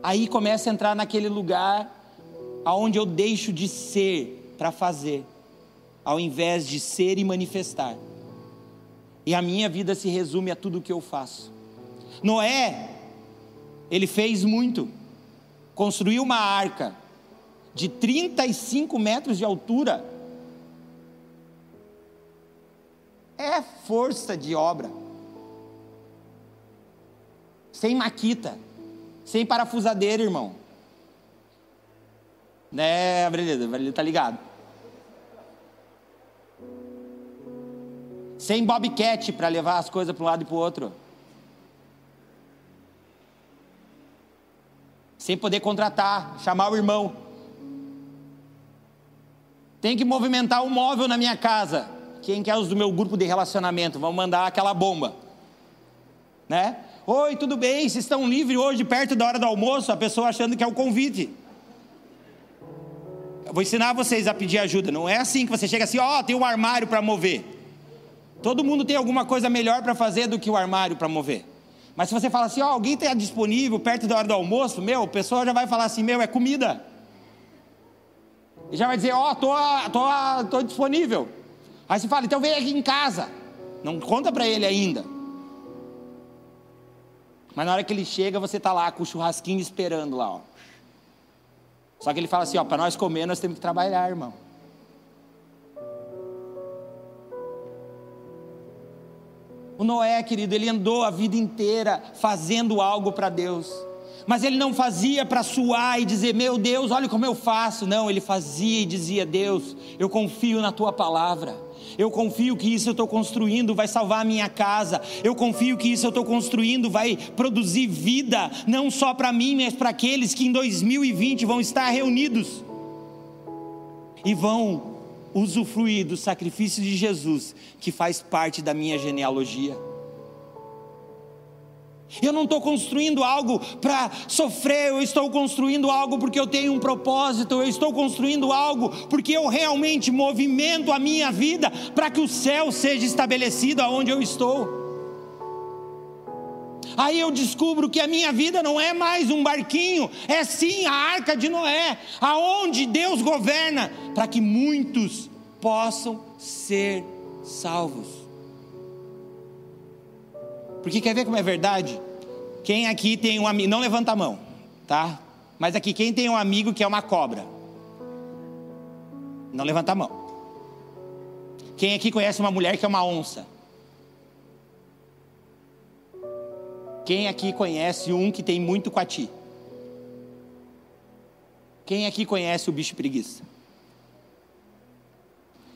Speaker 1: aí começa a entrar naquele lugar aonde eu deixo de ser para fazer, ao invés de ser e manifestar. E a minha vida se resume a tudo o que eu faço. Noé, ele fez muito. Construiu uma arca de 35 metros de altura. É força de obra. Sem maquita. Sem parafusadeira, irmão. Né, Avrelida? Avrelida tá ligado. Sem bobcat para levar as coisas para um lado e para o outro. Sem poder contratar, chamar o irmão. Tem que movimentar o um móvel na minha casa. Quem quer os do meu grupo de relacionamento? Vão mandar aquela bomba. Né? Oi, tudo bem? Vocês estão livres hoje, perto da hora do almoço? A pessoa achando que é o convite. Eu vou ensinar vocês a pedir ajuda. Não é assim que você chega assim, ó, oh, tem um armário para mover. Todo mundo tem alguma coisa melhor para fazer do que o armário para mover. Mas se você fala assim, ó, oh, alguém está disponível perto da hora do almoço, meu, a pessoa já vai falar assim, meu, é comida. E já vai dizer, ó, oh, tô, tô, tô disponível. Aí você fala, então vem aqui em casa. Não conta para ele ainda. Mas na hora que ele chega, você está lá com o churrasquinho esperando lá, ó. Só que ele fala assim, ó, para nós comer, nós temos que trabalhar, irmão. O Noé, querido, ele andou a vida inteira fazendo algo para Deus. Mas ele não fazia para suar e dizer, meu Deus, olha como eu faço. Não, ele fazia e dizia, Deus, eu confio na tua palavra. Eu confio que isso eu estou construindo vai salvar a minha casa. Eu confio que isso eu estou construindo vai produzir vida, não só para mim, mas para aqueles que em 2020 vão estar reunidos e vão usufruir do sacrifício de Jesus, que faz parte da minha genealogia. Eu não estou construindo algo para sofrer, eu estou construindo algo porque eu tenho um propósito, eu estou construindo algo porque eu realmente movimento a minha vida para que o céu seja estabelecido aonde eu estou. Aí eu descubro que a minha vida não é mais um barquinho, é sim a arca de Noé, aonde Deus governa para que muitos possam ser salvos. Porque quer ver como é verdade? Quem aqui tem um amigo, não levanta a mão, tá? Mas aqui, quem tem um amigo que é uma cobra? Não levanta a mão. Quem aqui conhece uma mulher que é uma onça? Quem aqui conhece um que tem muito coati? Quem aqui conhece o bicho preguiça?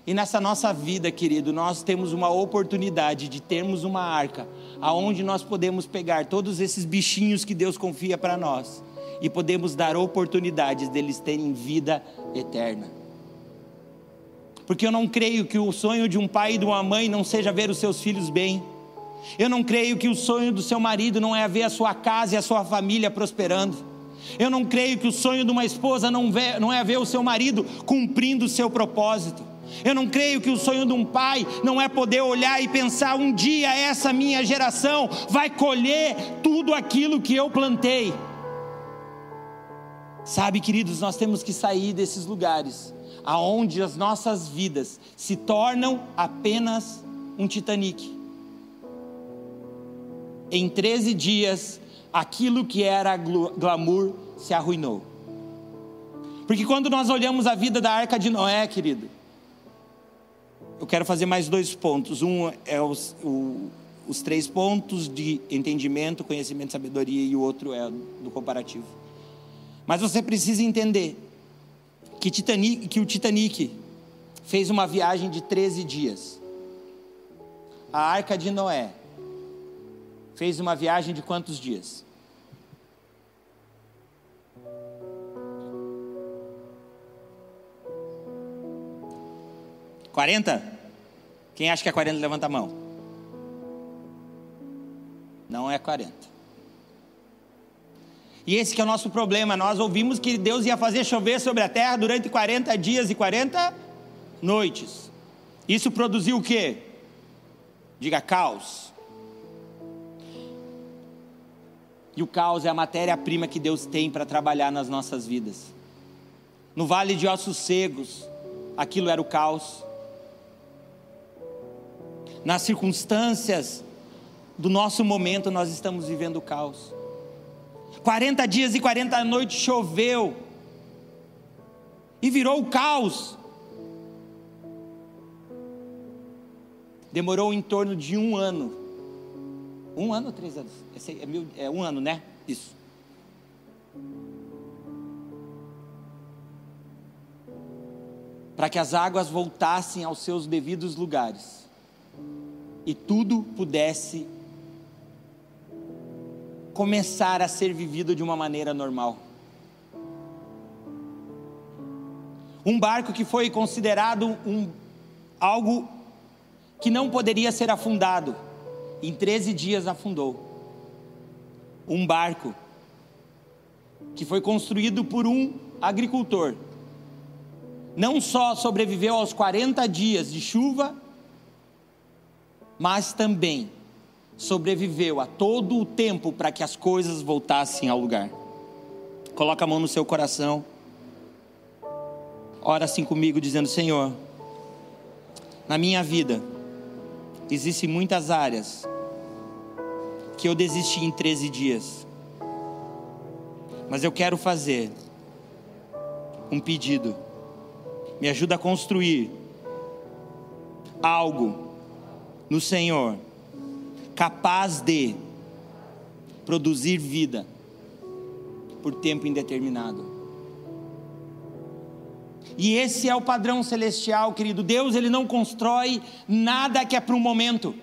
Speaker 1: E nessa nossa vida, querido, nós temos uma oportunidade de termos uma arca, aonde nós podemos pegar todos esses bichinhos que Deus confia para nós e podemos dar oportunidades deles terem vida eterna. Porque eu não creio que o sonho de um pai e de uma mãe não seja ver os seus filhos bem. Eu não creio que o sonho do seu marido não é ver a sua casa e a sua família prosperando. Eu não creio que o sonho de uma esposa não, vê, não é ver o seu marido cumprindo o seu propósito. Eu não creio que o sonho de um pai não é poder olhar e pensar: um dia essa minha geração vai colher tudo aquilo que eu plantei. Sabe, queridos, nós temos que sair desses lugares aonde as nossas vidas se tornam apenas um Titanic. Em 13 dias, aquilo que era glamour se arruinou. Porque quando nós olhamos a vida da arca de Noé, querido, eu quero fazer mais dois pontos. Um é os, o, os três pontos de entendimento, conhecimento, sabedoria, e o outro é do comparativo. Mas você precisa entender que, Titanic, que o Titanic fez uma viagem de 13 dias. A arca de Noé fez uma viagem de quantos dias? Quarenta? Quem acha que é quarenta, levanta a mão. Não é quarenta. E esse que é o nosso problema. Nós ouvimos que Deus ia fazer chover sobre a terra durante 40 dias e 40 noites. Isso produziu o quê? Diga caos. E o caos é a matéria-prima que Deus tem para trabalhar nas nossas vidas. No vale de ossos secos, aquilo era o caos. Nas circunstâncias do nosso momento, nós estamos vivendo o caos. 40 dias e 40 noites choveu e virou o caos. Demorou em torno de um ano. Um ano ou três anos? É, mil, é um ano, né? Isso. Para que as águas voltassem aos seus devidos lugares e tudo pudesse começar a ser vivido de uma maneira normal. Um barco que foi considerado um, algo que não poderia ser afundado, em 13 dias afundou. Um barco que foi construído por um agricultor, não só sobreviveu aos 40 dias de chuva, mas também sobreviveu a todo o tempo para que as coisas voltassem ao lugar. Coloca a mão no seu coração. Ora assim comigo, dizendo: Senhor, na minha vida, existem muitas áreas que eu desisti em 13 dias, mas eu quero fazer um pedido. Me ajuda a construir algo no Senhor capaz de produzir vida por tempo indeterminado. E esse é o padrão celestial, querido. Deus, ele não constrói nada que é para um momento.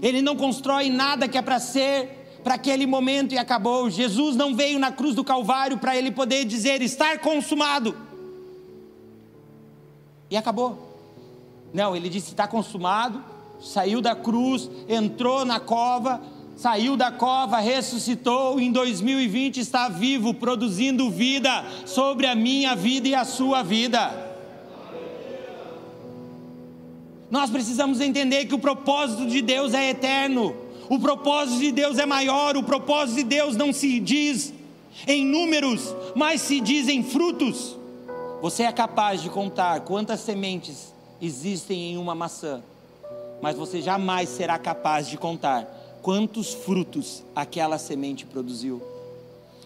Speaker 1: Ele não constrói nada que é para ser para aquele momento e acabou. Jesus não veio na cruz do Calvário para ele poder dizer estar consumado. E acabou. Não, ele disse está consumado saiu da cruz, entrou na cova, saiu da cova, ressuscitou, em 2020 está vivo, produzindo vida sobre a minha vida e a sua vida. Nós precisamos entender que o propósito de Deus é eterno, o propósito de Deus é maior, o propósito de Deus não se diz em números, mas se diz em frutos. Você é capaz de contar quantas sementes existem em uma maçã mas você jamais será capaz de contar quantos frutos aquela semente produziu.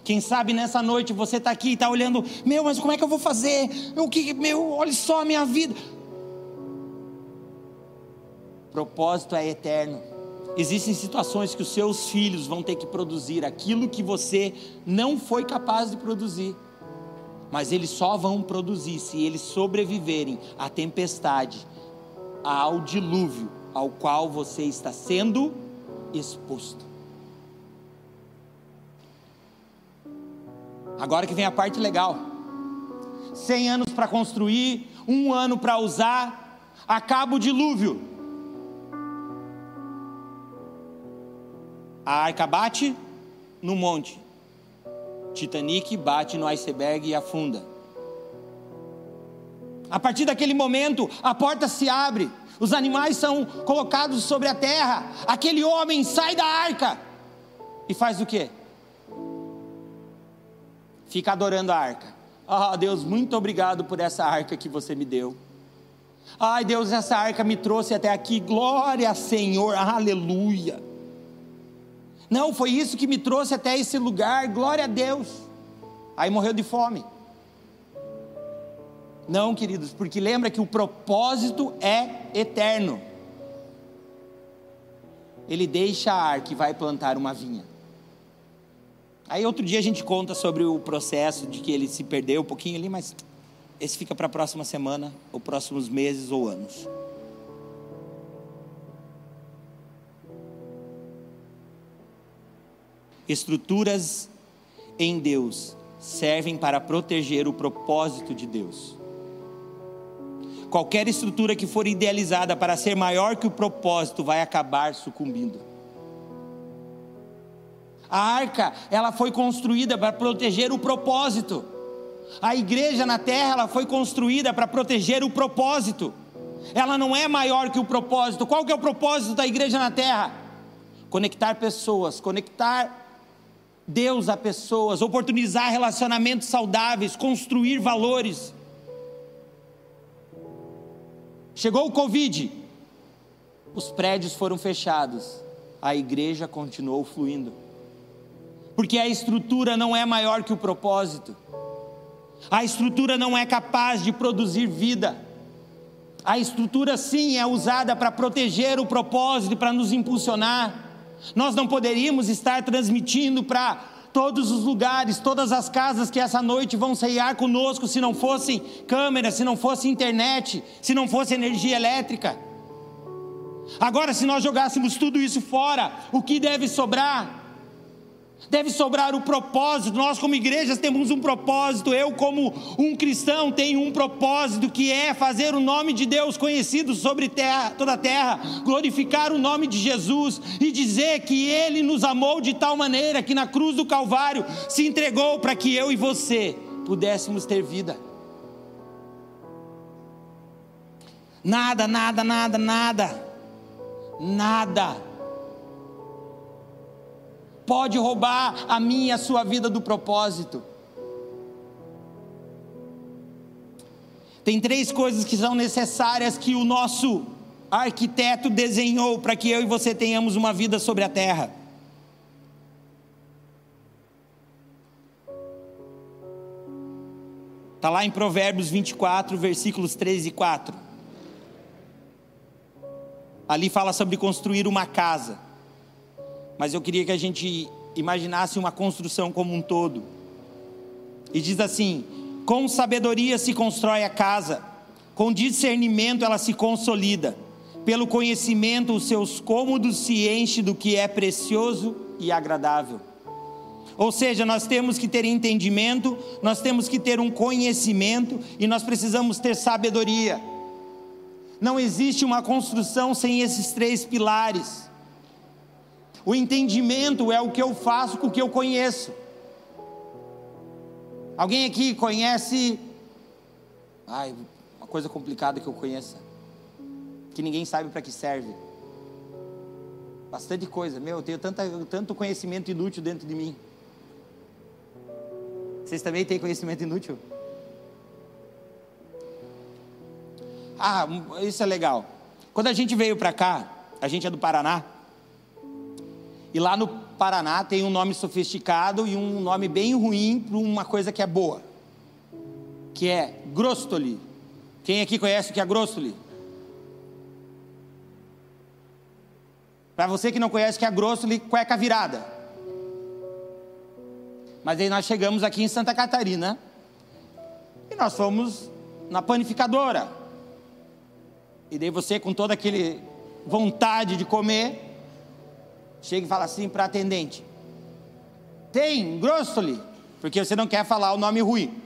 Speaker 1: Quem sabe nessa noite você está aqui e está olhando, meu, mas como é que eu vou fazer? O que, meu, olha só a minha vida. Propósito é eterno. Existem situações que os seus filhos vão ter que produzir aquilo que você não foi capaz de produzir. Mas eles só vão produzir se eles sobreviverem à tempestade, ao dilúvio ao qual você está sendo exposto. Agora que vem a parte legal. 100 anos para construir, um ano para usar, acaba o dilúvio. A arca bate no monte. Titanic bate no iceberg e afunda. A partir daquele momento, a porta se abre, os animais são colocados sobre a terra. Aquele homem sai da arca e faz o quê? Fica adorando a arca. Ah, oh, Deus, muito obrigado por essa arca que você me deu. Ai, Deus, essa arca me trouxe até aqui. Glória, Senhor, aleluia. Não, foi isso que me trouxe até esse lugar. Glória a Deus. Aí morreu de fome. Não, queridos, porque lembra que o propósito é eterno. Ele deixa a arca e vai plantar uma vinha. Aí outro dia a gente conta sobre o processo de que ele se perdeu um pouquinho ali, mas esse fica para a próxima semana, ou próximos meses ou anos. Estruturas em Deus servem para proteger o propósito de Deus. Qualquer estrutura que for idealizada para ser maior que o propósito vai acabar sucumbindo. A arca, ela foi construída para proteger o propósito. A igreja na terra, ela foi construída para proteger o propósito. Ela não é maior que o propósito. Qual que é o propósito da igreja na terra? Conectar pessoas, conectar Deus a pessoas, oportunizar relacionamentos saudáveis, construir valores. Chegou o Covid, os prédios foram fechados, a igreja continuou fluindo porque a estrutura não é maior que o propósito. A estrutura não é capaz de produzir vida. A estrutura, sim, é usada para proteger o propósito, para nos impulsionar. Nós não poderíamos estar transmitindo para todos os lugares, todas as casas que essa noite vão ceiar conosco, se não fossem câmeras, se não fosse internet, se não fosse energia elétrica. Agora, se nós jogássemos tudo isso fora, o que deve sobrar? Deve sobrar o propósito. Nós, como igrejas, temos um propósito. Eu, como um cristão, tenho um propósito que é fazer o nome de Deus conhecido sobre terra, toda a terra, glorificar o nome de Jesus e dizer que Ele nos amou de tal maneira que na cruz do Calvário se entregou para que eu e você pudéssemos ter vida. Nada, nada, nada, nada, nada pode roubar a minha e a sua vida do propósito. Tem três coisas que são necessárias que o nosso arquiteto desenhou para que eu e você tenhamos uma vida sobre a terra. Está lá em Provérbios 24, versículos 3 e 4. Ali fala sobre construir uma casa mas eu queria que a gente imaginasse uma construção como um todo. E diz assim: com sabedoria se constrói a casa, com discernimento ela se consolida, pelo conhecimento os seus cômodos se enchem do que é precioso e agradável. Ou seja, nós temos que ter entendimento, nós temos que ter um conhecimento e nós precisamos ter sabedoria. Não existe uma construção sem esses três pilares. O entendimento é o que eu faço com o que eu conheço. Alguém aqui conhece. Ai, uma coisa complicada que eu conheça. Que ninguém sabe para que serve. Bastante coisa. Meu, eu tenho tanta, tanto conhecimento inútil dentro de mim. Vocês também têm conhecimento inútil? Ah, isso é legal. Quando a gente veio para cá, a gente é do Paraná. E lá no Paraná tem um nome sofisticado e um nome bem ruim para uma coisa que é boa, que é Grostoli. Quem aqui conhece o que é Grostoli? Para você que não conhece o que é Grostoli, cueca virada. Mas aí nós chegamos aqui em Santa Catarina e nós fomos na panificadora. E daí você com toda aquele vontade de comer, Chega e fala assim para atendente: Tem grossoli? porque você não quer falar o nome ruim.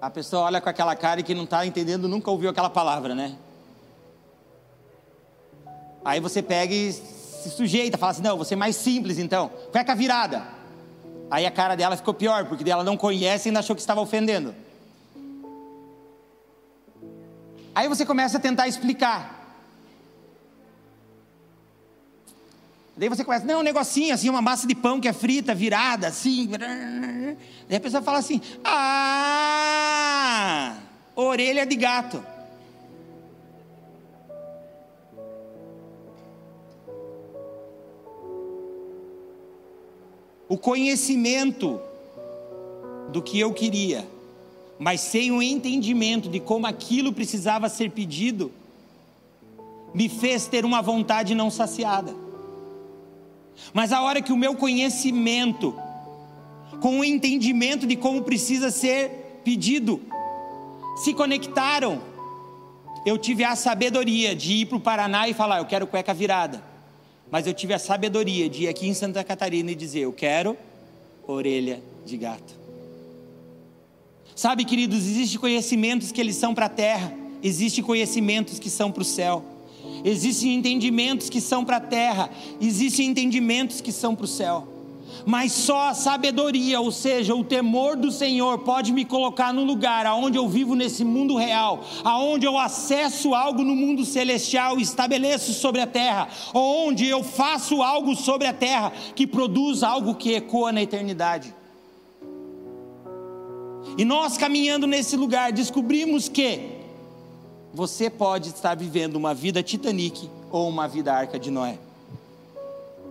Speaker 1: A pessoa olha com aquela cara e que não está entendendo, nunca ouviu aquela palavra, né? Aí você pega e se sujeita, fala assim: não, você é mais simples então, cueca virada. Aí a cara dela ficou pior, porque ela não conhece e ainda achou que estava ofendendo. Aí você começa a tentar explicar. Daí você começa, não, um negocinho assim, uma massa de pão que é frita, virada, assim. Daí a pessoa fala assim: ah, orelha de gato. o conhecimento do que eu queria, mas sem o entendimento de como aquilo precisava ser pedido, me fez ter uma vontade não saciada. Mas a hora que o meu conhecimento, com o entendimento de como precisa ser pedido, se conectaram, eu tive a sabedoria de ir para o Paraná e falar: Eu quero cueca virada mas eu tive a sabedoria de ir aqui em Santa Catarina e dizer: Eu quero orelha de gato. Sabe, queridos, existem conhecimentos que eles são para a terra, existem conhecimentos que são para o céu, existem entendimentos que são para a terra, existem entendimentos que são para o céu mas só a sabedoria, ou seja, o temor do Senhor, pode me colocar no lugar aonde eu vivo nesse mundo real, aonde eu acesso algo no mundo celestial e estabeleço sobre a terra, onde eu faço algo sobre a terra que produz algo que ecoa na eternidade. E nós caminhando nesse lugar, descobrimos que você pode estar vivendo uma vida Titanic ou uma vida Arca de Noé.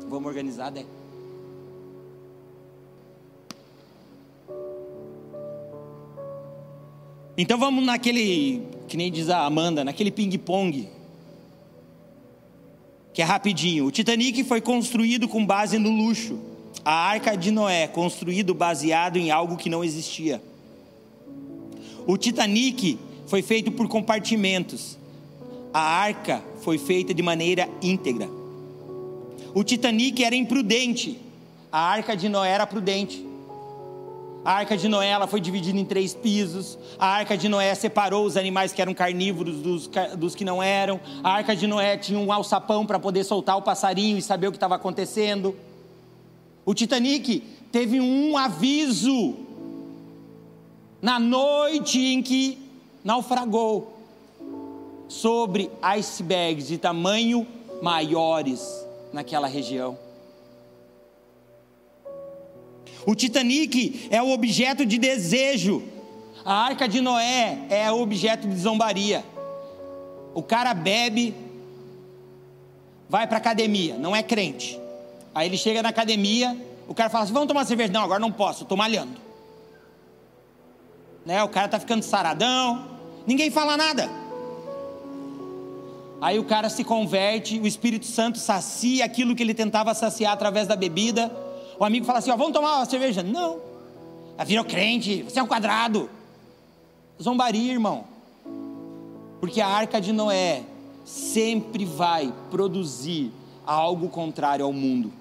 Speaker 1: Vamos organizar, né? Então vamos naquele, que nem diz a Amanda, naquele ping-pong, que é rapidinho. O Titanic foi construído com base no luxo. A Arca de Noé, construído baseado em algo que não existia. O Titanic foi feito por compartimentos. A arca foi feita de maneira íntegra. O Titanic era imprudente. A arca de Noé era prudente. A arca de Noé foi dividida em três pisos. A arca de Noé separou os animais que eram carnívoros dos, dos que não eram. A arca de Noé tinha um alçapão para poder soltar o passarinho e saber o que estava acontecendo. O Titanic teve um aviso na noite em que naufragou sobre icebergs de tamanho maiores naquela região. O Titanic é o objeto de desejo. A arca de Noé é o objeto de zombaria. O cara bebe, vai para academia, não é crente. Aí ele chega na academia, o cara fala assim: vamos tomar cerveja? Não, agora não posso, estou malhando. Né? O cara está ficando saradão, ninguém fala nada. Aí o cara se converte, o Espírito Santo sacia aquilo que ele tentava saciar através da bebida o amigo fala assim: ó, vamos tomar uma cerveja? Não. Ela virou crente, você é um quadrado. Zombaria, irmão. Porque a arca de Noé sempre vai produzir algo contrário ao mundo.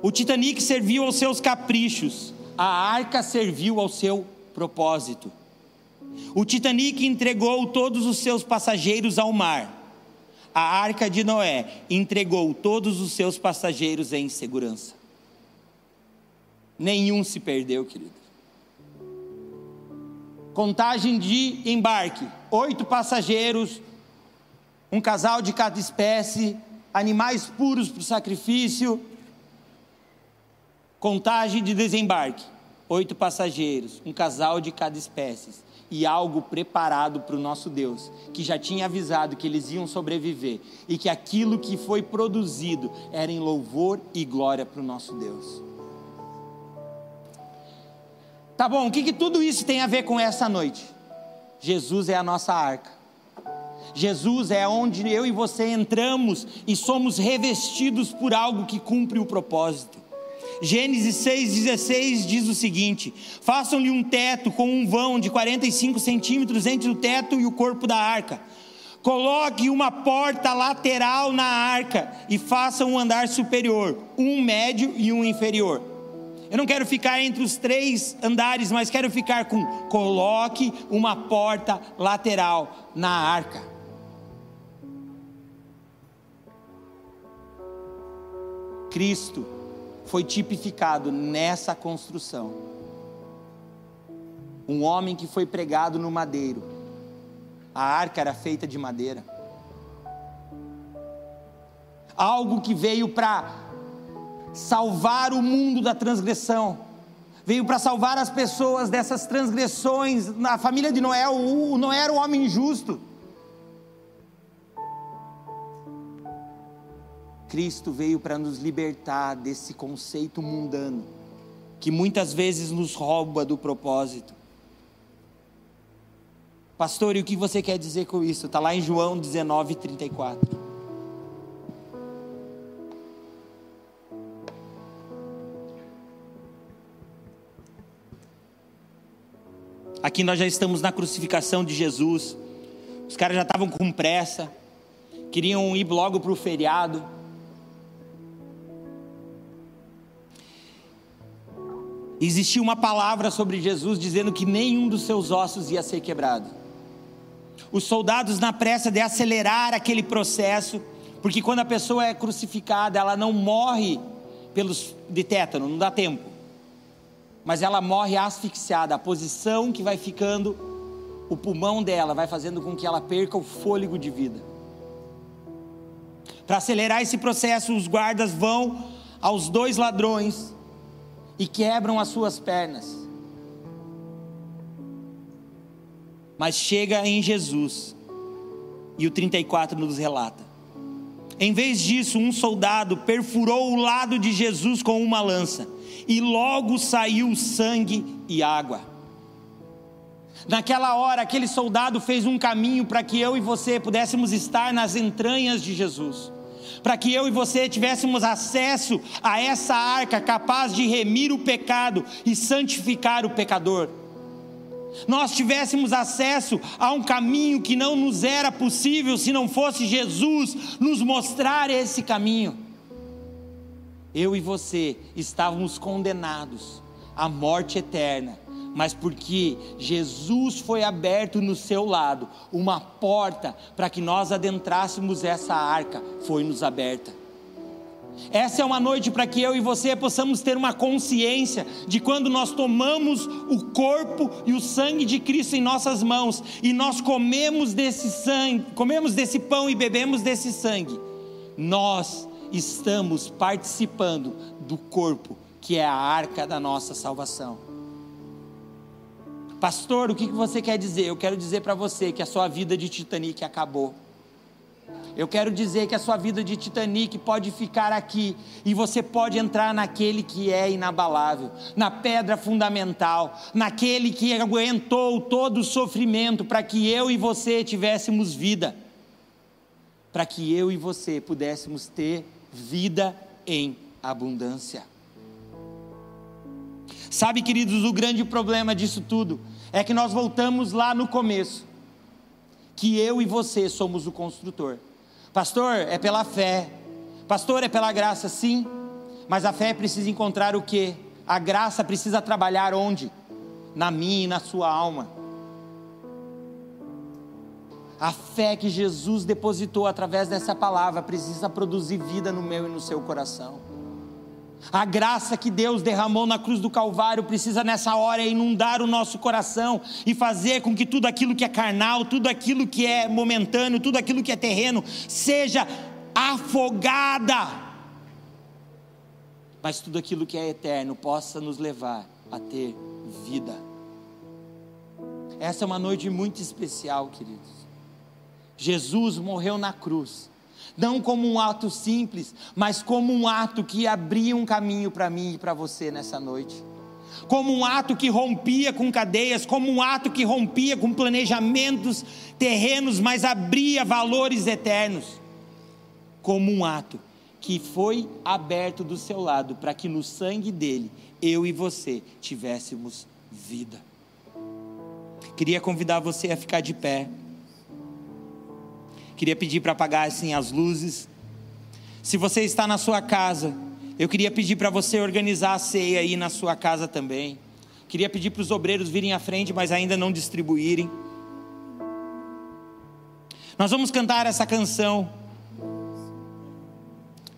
Speaker 1: O Titanic serviu aos seus caprichos, a arca serviu ao seu propósito. O Titanic entregou todos os seus passageiros ao mar a arca de Noé entregou todos os seus passageiros em segurança. Nenhum se perdeu, querido. Contagem de embarque: oito passageiros, um casal de cada espécie, animais puros para o sacrifício. Contagem de desembarque: oito passageiros, um casal de cada espécie e algo preparado para o nosso Deus, que já tinha avisado que eles iam sobreviver e que aquilo que foi produzido era em louvor e glória para o nosso Deus. Tá bom, o que, que tudo isso tem a ver com essa noite? Jesus é a nossa arca. Jesus é onde eu e você entramos e somos revestidos por algo que cumpre o propósito. Gênesis 6,16 diz o seguinte: Façam-lhe um teto com um vão de 45 centímetros entre o teto e o corpo da arca. Coloque uma porta lateral na arca e faça um andar superior, um médio e um inferior. Eu não quero ficar entre os três andares, mas quero ficar com coloque uma porta lateral na arca. Cristo foi tipificado nessa construção. Um homem que foi pregado no madeiro. A arca era feita de madeira. Algo que veio para salvar o mundo da transgressão. Veio para salvar as pessoas dessas transgressões. Na família de Noé, o Noé era um homem justo. Cristo veio para nos libertar desse conceito mundano, que muitas vezes nos rouba do propósito. Pastor, e o que você quer dizer com isso? Está lá em João 19, 34. Aqui nós já estamos na crucificação de Jesus. Os caras já estavam com pressa, queriam ir logo para o feriado. Existia uma palavra sobre Jesus dizendo que nenhum dos seus ossos ia ser quebrado. Os soldados, na pressa de acelerar aquele processo, porque quando a pessoa é crucificada, ela não morre pelos, de tétano, não dá tempo, mas ela morre asfixiada. A posição que vai ficando, o pulmão dela vai fazendo com que ela perca o fôlego de vida. Para acelerar esse processo, os guardas vão aos dois ladrões e quebram as suas pernas. Mas chega em Jesus, e o 34 nos relata. Em vez disso, um soldado perfurou o lado de Jesus com uma lança, e logo saiu sangue e água. Naquela hora, aquele soldado fez um caminho para que eu e você pudéssemos estar nas entranhas de Jesus para que eu e você tivéssemos acesso a essa arca capaz de remir o pecado e santificar o pecador. Nós tivéssemos acesso a um caminho que não nos era possível se não fosse Jesus nos mostrar esse caminho. Eu e você estávamos condenados à morte eterna mas porque Jesus foi aberto no seu lado, uma porta para que nós adentrássemos essa arca foi nos aberta. Essa é uma noite para que eu e você possamos ter uma consciência de quando nós tomamos o corpo e o sangue de Cristo em nossas mãos e nós comemos desse sangue, comemos desse pão e bebemos desse sangue, nós estamos participando do corpo que é a arca da nossa salvação. Pastor, o que você quer dizer? Eu quero dizer para você que a sua vida de Titanic acabou. Eu quero dizer que a sua vida de Titanic pode ficar aqui e você pode entrar naquele que é inabalável, na pedra fundamental, naquele que aguentou todo o sofrimento para que eu e você tivéssemos vida, para que eu e você pudéssemos ter vida em abundância. Sabe, queridos, o grande problema disso tudo é que nós voltamos lá no começo, que eu e você somos o construtor. Pastor, é pela fé. Pastor, é pela graça, sim. Mas a fé precisa encontrar o quê? A graça precisa trabalhar onde? Na minha e na sua alma. A fé que Jesus depositou através dessa palavra precisa produzir vida no meu e no seu coração. A graça que Deus derramou na cruz do Calvário precisa nessa hora inundar o nosso coração e fazer com que tudo aquilo que é carnal, tudo aquilo que é momentâneo, tudo aquilo que é terreno, seja afogada. Mas tudo aquilo que é eterno possa nos levar a ter vida. Essa é uma noite muito especial, queridos. Jesus morreu na cruz não como um ato simples, mas como um ato que abria um caminho para mim e para você nessa noite. Como um ato que rompia com cadeias, como um ato que rompia com planejamentos terrenos, mas abria valores eternos. Como um ato que foi aberto do seu lado para que no sangue dele eu e você tivéssemos vida. Queria convidar você a ficar de pé. Queria pedir para apagassem as luzes. Se você está na sua casa, eu queria pedir para você organizar a ceia aí na sua casa também. Queria pedir para os obreiros virem à frente, mas ainda não distribuírem. Nós vamos cantar essa canção.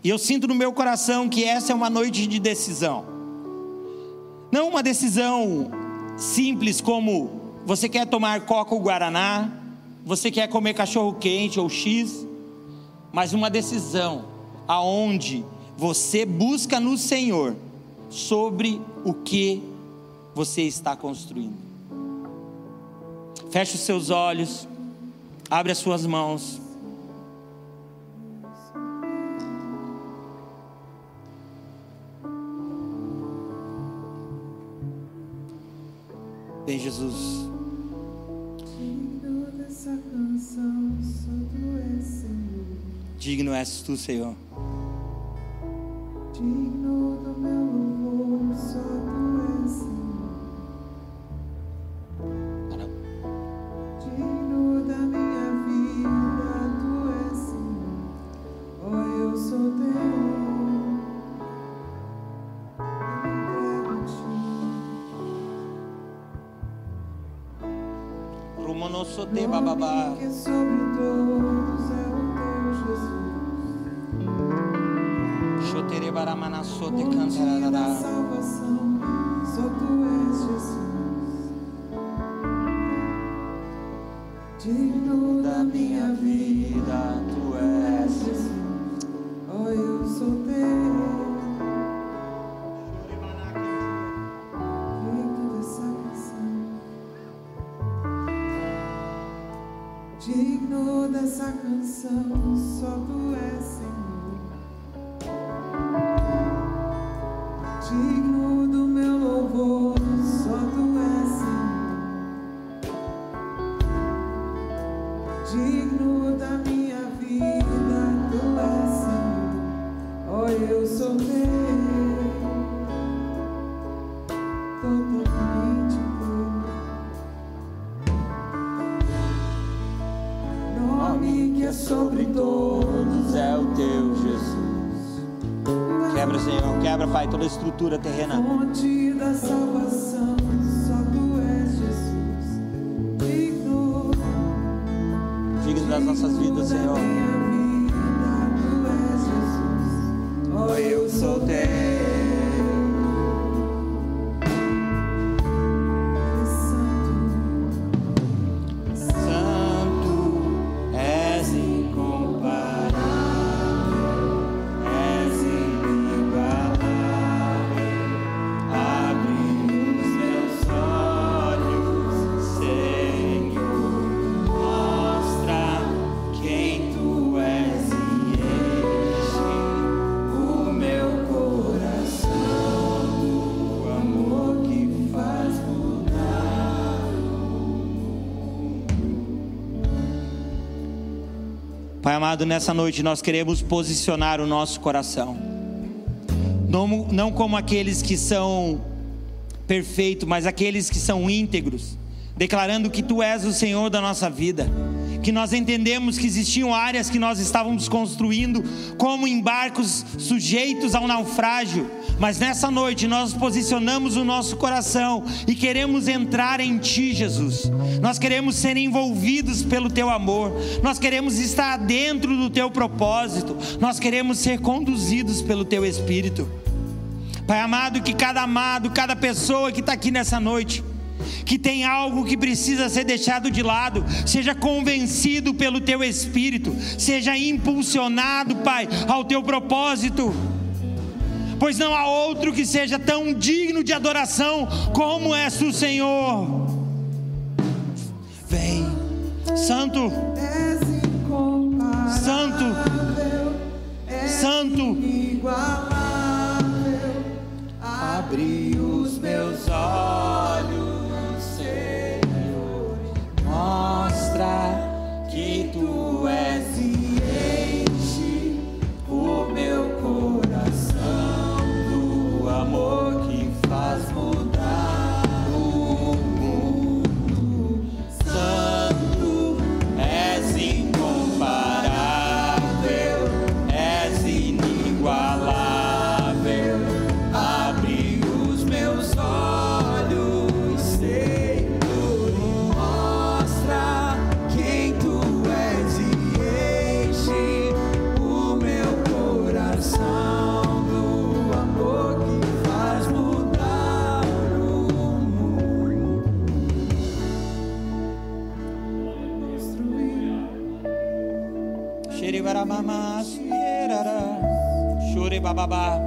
Speaker 1: E eu sinto no meu coração que essa é uma noite de decisão. Não uma decisão simples como você quer tomar coca ou guaraná, você quer comer cachorro quente ou X, mas uma decisão aonde você busca no Senhor sobre o que você está construindo. Feche os seus olhos, abre as suas mãos. Bem, Jesus. Digno és tu, Senhor.
Speaker 2: Digno do meu louvor, só tu
Speaker 1: Rumonosote bababá.
Speaker 2: Que é sobre todos é o teu Jesus.
Speaker 1: Shotere baramanasote
Speaker 2: Fonte da
Speaker 1: cantarará. Amado, nessa noite nós queremos posicionar o nosso coração, não, não como aqueles que são perfeitos, mas aqueles que são íntegros, declarando que Tu és o Senhor da nossa vida, que nós entendemos que existiam áreas que nós estávamos construindo como em barcos sujeitos ao naufrágio, mas nessa noite nós posicionamos o nosso coração e queremos entrar em Ti, Jesus. Nós queremos ser envolvidos pelo Teu amor, nós queremos estar dentro do Teu propósito, nós queremos ser conduzidos pelo Teu Espírito. Pai amado, que cada amado, cada pessoa que está aqui nessa noite, que tem algo que precisa ser deixado de lado, seja convencido pelo teu espírito, seja impulsionado, Pai, ao teu propósito. Pois não há outro que seja tão digno de adoração como és o Senhor. Santo. Santo, Santo. Abre os meus olhos, Senhor, mostra que tu és
Speaker 2: bababá.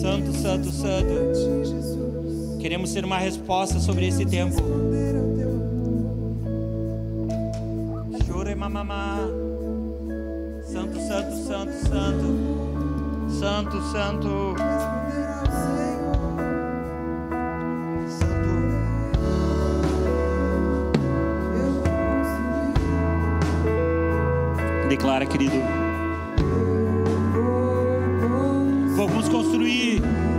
Speaker 2: Santo, santo, santo. Queremos ter uma resposta sobre esse tempo. Chore mamamá. Santo, santo, santo, santo. Santo, santo. Santo. Declara, querido. Construir.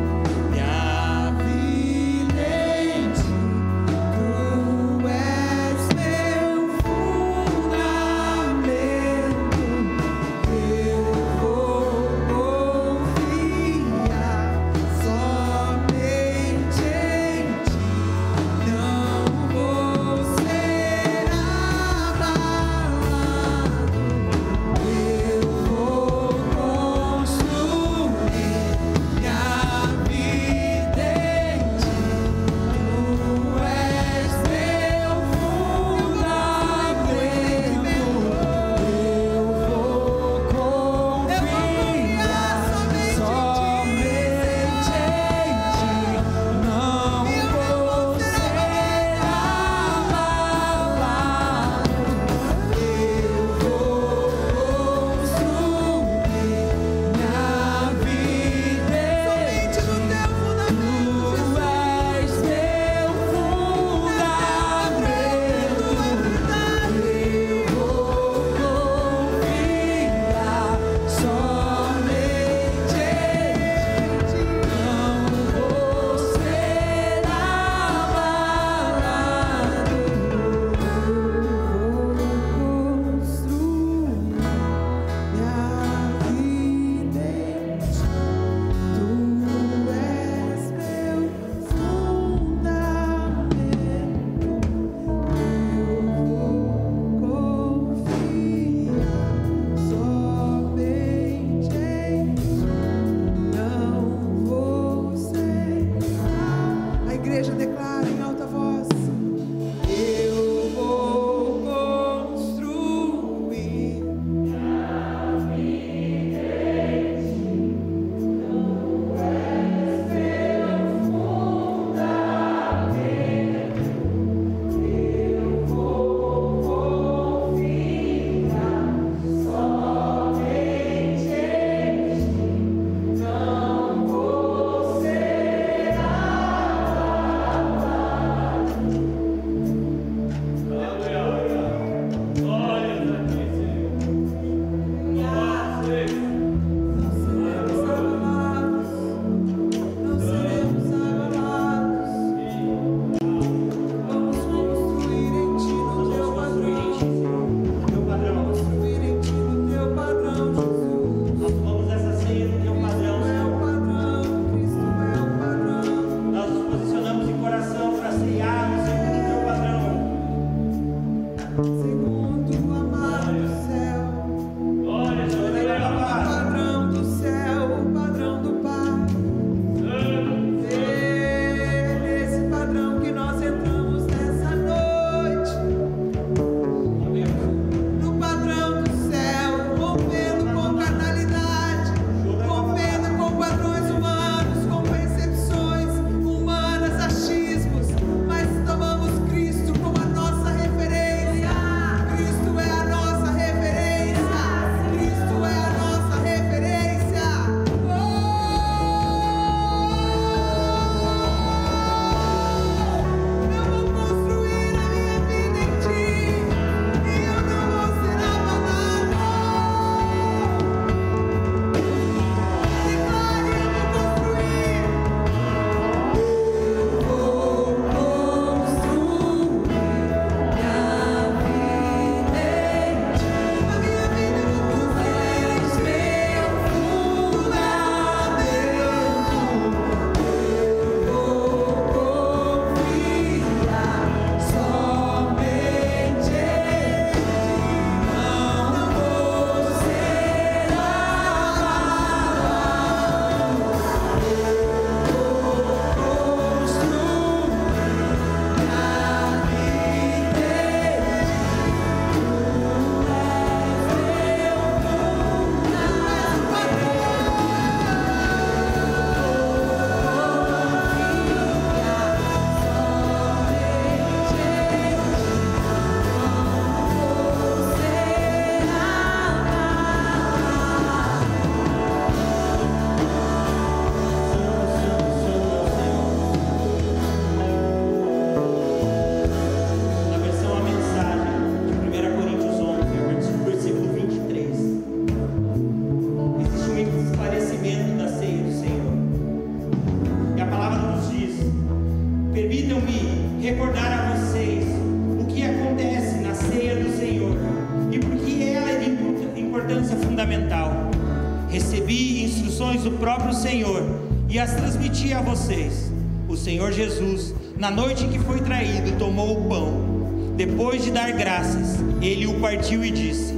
Speaker 1: Senhor Jesus, na noite em que foi traído, tomou o pão. Depois de dar graças, ele o partiu e disse: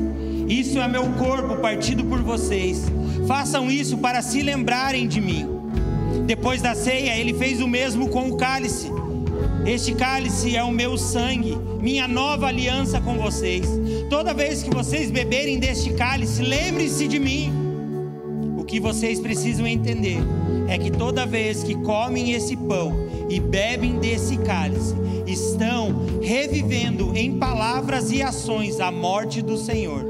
Speaker 1: Isso é meu corpo partido por vocês. Façam isso para se lembrarem de mim. Depois da ceia, ele fez o mesmo com o cálice. Este cálice é o meu sangue, minha nova aliança com vocês. Toda vez que vocês beberem deste cálice, lembre-se de mim. O que vocês precisam entender é que toda vez que comem esse pão e bebem desse cálice, estão revivendo em palavras e ações a morte do Senhor.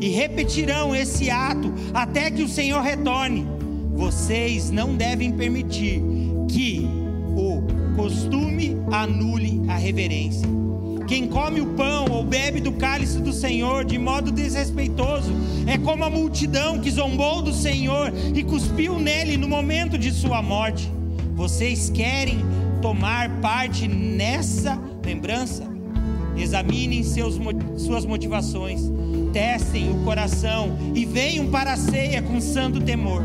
Speaker 1: E repetirão esse ato até que o Senhor retorne. Vocês não devem permitir que o costume anule a reverência. Quem come o pão ou bebe do cálice do Senhor de modo desrespeitoso é como a multidão que zombou do Senhor e cuspiu nele no momento de sua morte. Vocês querem tomar parte nessa lembrança? Examinem seus, suas motivações, testem o coração e venham para a ceia com santo temor.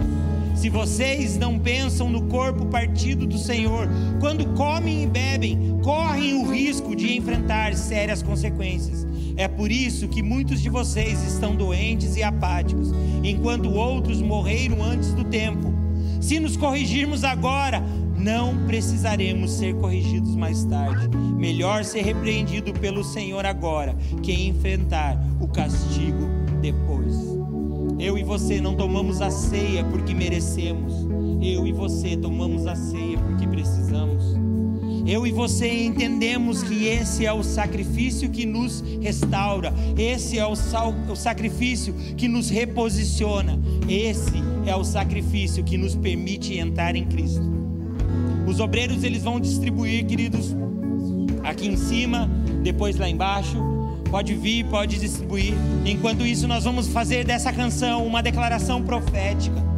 Speaker 1: Se vocês não pensam no corpo partido do Senhor, quando comem e bebem, correm o risco de enfrentar sérias consequências. É por isso que muitos de vocês estão doentes e apáticos, enquanto outros morreram antes do tempo. Se nos corrigirmos agora, não precisaremos ser corrigidos mais tarde. Melhor ser repreendido pelo Senhor agora que enfrentar o castigo depois. Eu e você não tomamos a ceia porque merecemos. Eu e você tomamos a ceia porque precisamos. Eu e você entendemos que esse é o sacrifício que nos restaura, esse é o, sal, o sacrifício que nos reposiciona, esse é o sacrifício que nos permite entrar em Cristo. Os obreiros eles vão distribuir, queridos, aqui em cima, depois lá embaixo Pode vir, pode distribuir. Enquanto isso, nós vamos fazer dessa canção uma declaração profética.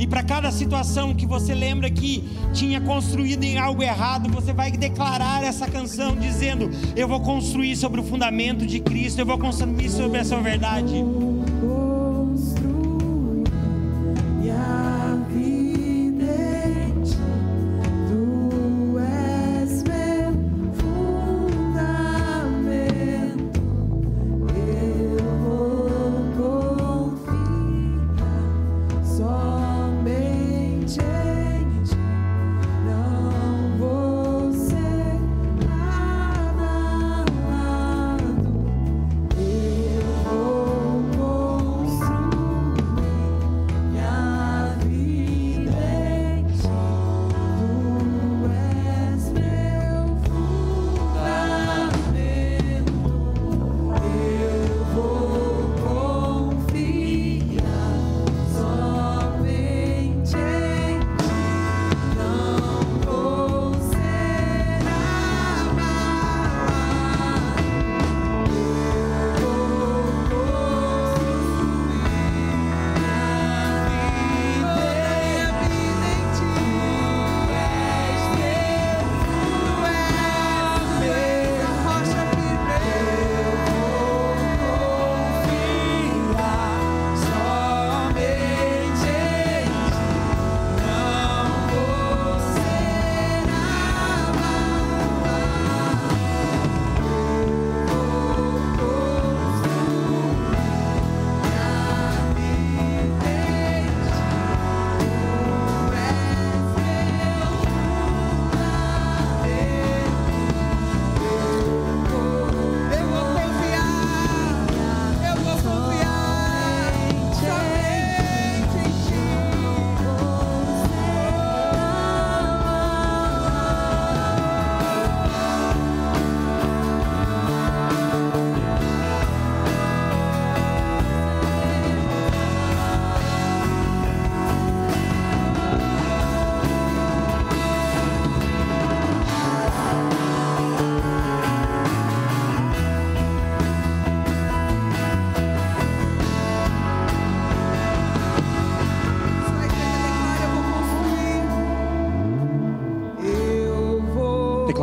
Speaker 1: E para cada situação que você lembra que tinha construído em algo errado, você vai declarar essa canção dizendo: Eu vou construir sobre o fundamento de Cristo, eu vou construir sobre essa verdade.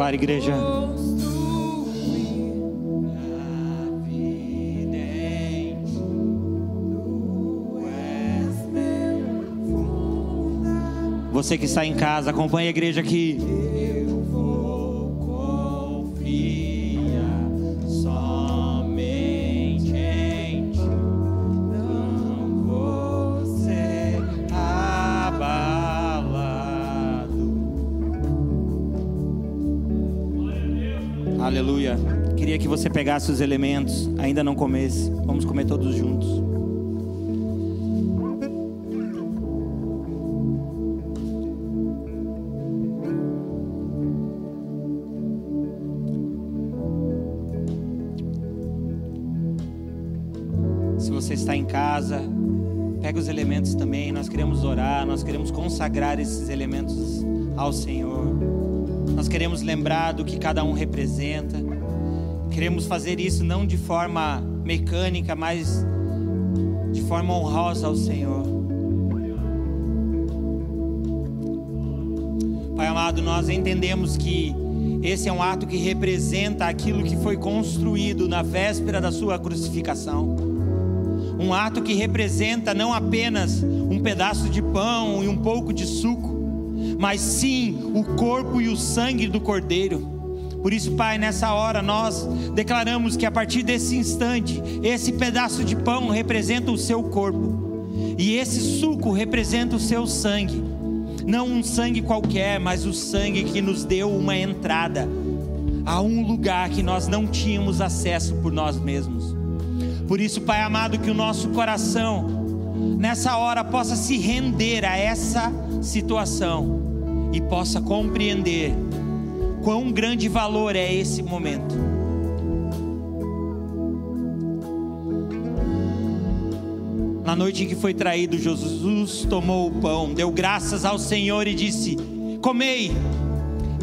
Speaker 1: Declara, igreja. Você que está em casa, acompanhe a igreja aqui. Pegasse os elementos, ainda não comesse. Vamos comer todos juntos. Se você está em casa, pega os elementos também. Nós queremos orar, nós queremos consagrar esses elementos ao Senhor. Nós queremos lembrar do que cada um representa. Queremos fazer isso não de forma mecânica, mas de forma honrosa ao Senhor. Pai amado, nós entendemos que esse é um ato que representa aquilo que foi construído na véspera da sua crucificação. Um ato que representa não apenas um pedaço de pão e um pouco de suco, mas sim o corpo e o sangue do Cordeiro. Por isso, Pai, nessa hora nós declaramos que a partir desse instante, esse pedaço de pão representa o seu corpo, e esse suco representa o seu sangue. Não um sangue qualquer, mas o sangue que nos deu uma entrada a um lugar que nós não tínhamos acesso por nós mesmos. Por isso, Pai amado, que o nosso coração nessa hora possa se render a essa situação e possa compreender quão grande valor é esse momento. Na noite em que foi traído, Jesus tomou o pão, deu graças ao Senhor e disse: Comei,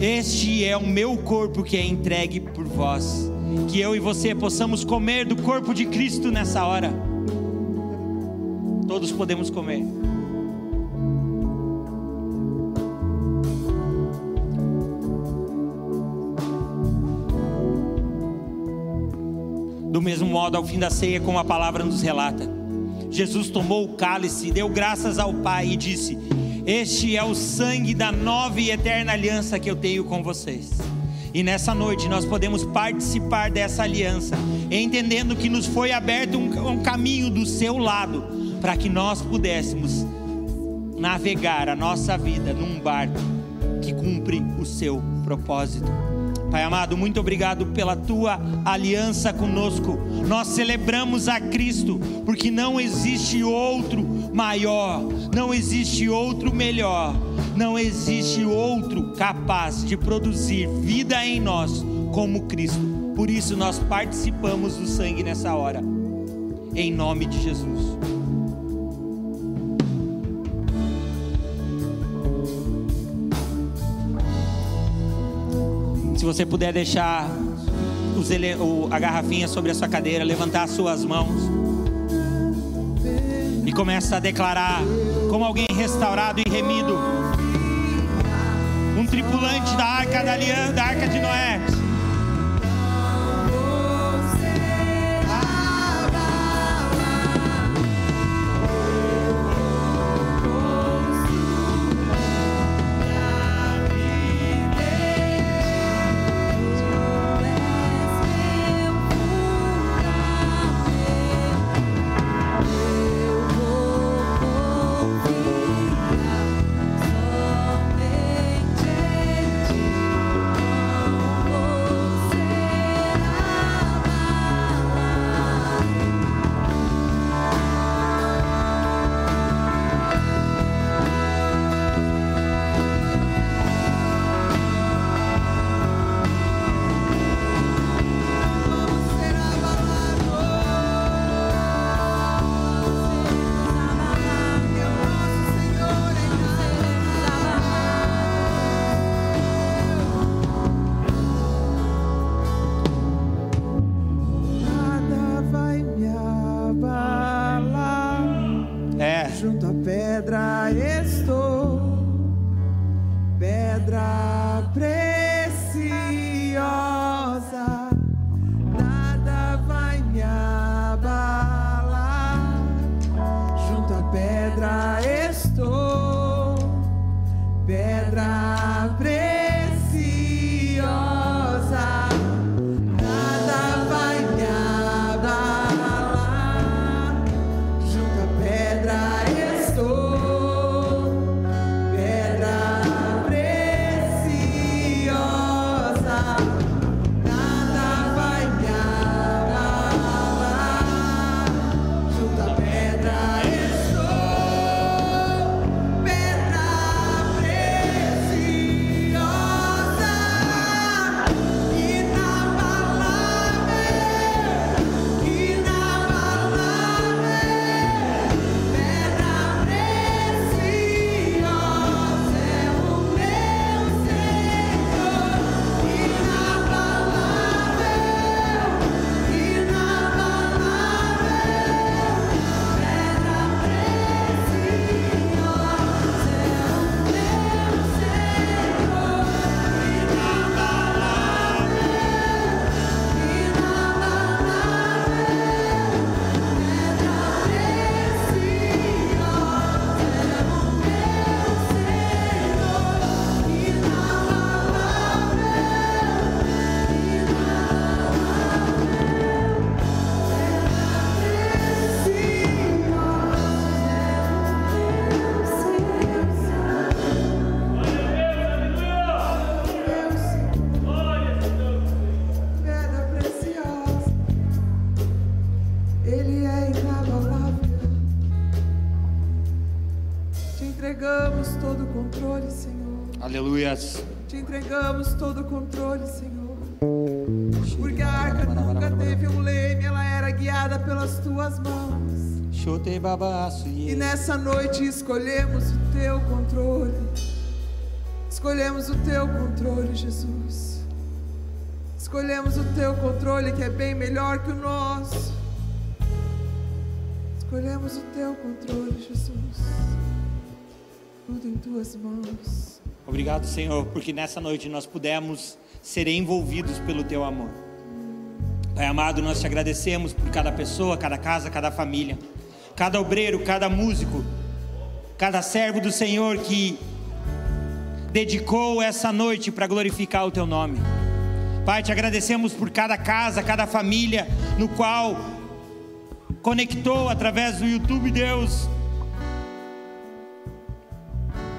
Speaker 1: este é o meu corpo que é entregue por vós. Que eu e você possamos comer do corpo de Cristo nessa hora. Todos podemos comer. Do mesmo modo, ao fim da ceia, como a palavra nos relata, Jesus tomou o cálice, deu graças ao Pai e disse: Este é o sangue da nova e eterna aliança que eu tenho com vocês. E nessa noite nós podemos participar dessa aliança, entendendo que nos foi aberto um, um caminho do seu lado, para que nós pudéssemos navegar a nossa vida num barco que cumpre o seu propósito. Pai amado, muito obrigado pela tua aliança conosco. Nós celebramos a Cristo, porque não existe outro maior, não existe outro melhor, não existe outro capaz de produzir vida em nós como Cristo. Por isso nós participamos do sangue nessa hora. Em nome de Jesus. Se você puder deixar ele- a garrafinha sobre a sua cadeira, levantar as suas mãos e começa a declarar como alguém restaurado e remido, um tripulante da arca da aliança, da arca de Noé.
Speaker 2: Te entregamos todo o controle, Senhor. Porque a arca nunca teve um leme, ela era guiada pelas tuas mãos.
Speaker 1: Babaço.
Speaker 2: E nessa noite escolhemos o teu controle. Escolhemos o teu controle, Jesus. Escolhemos o teu controle que é bem melhor que o nosso. Escolhemos o teu controle, Jesus. Tudo em tuas mãos.
Speaker 1: Obrigado, Senhor, porque nessa noite nós pudemos ser envolvidos pelo teu amor. Pai amado, nós te agradecemos por cada pessoa, cada casa, cada família, cada obreiro, cada músico, cada servo do Senhor que dedicou essa noite para glorificar o teu nome. Pai, te agradecemos por cada casa, cada família no qual conectou através do YouTube, Deus,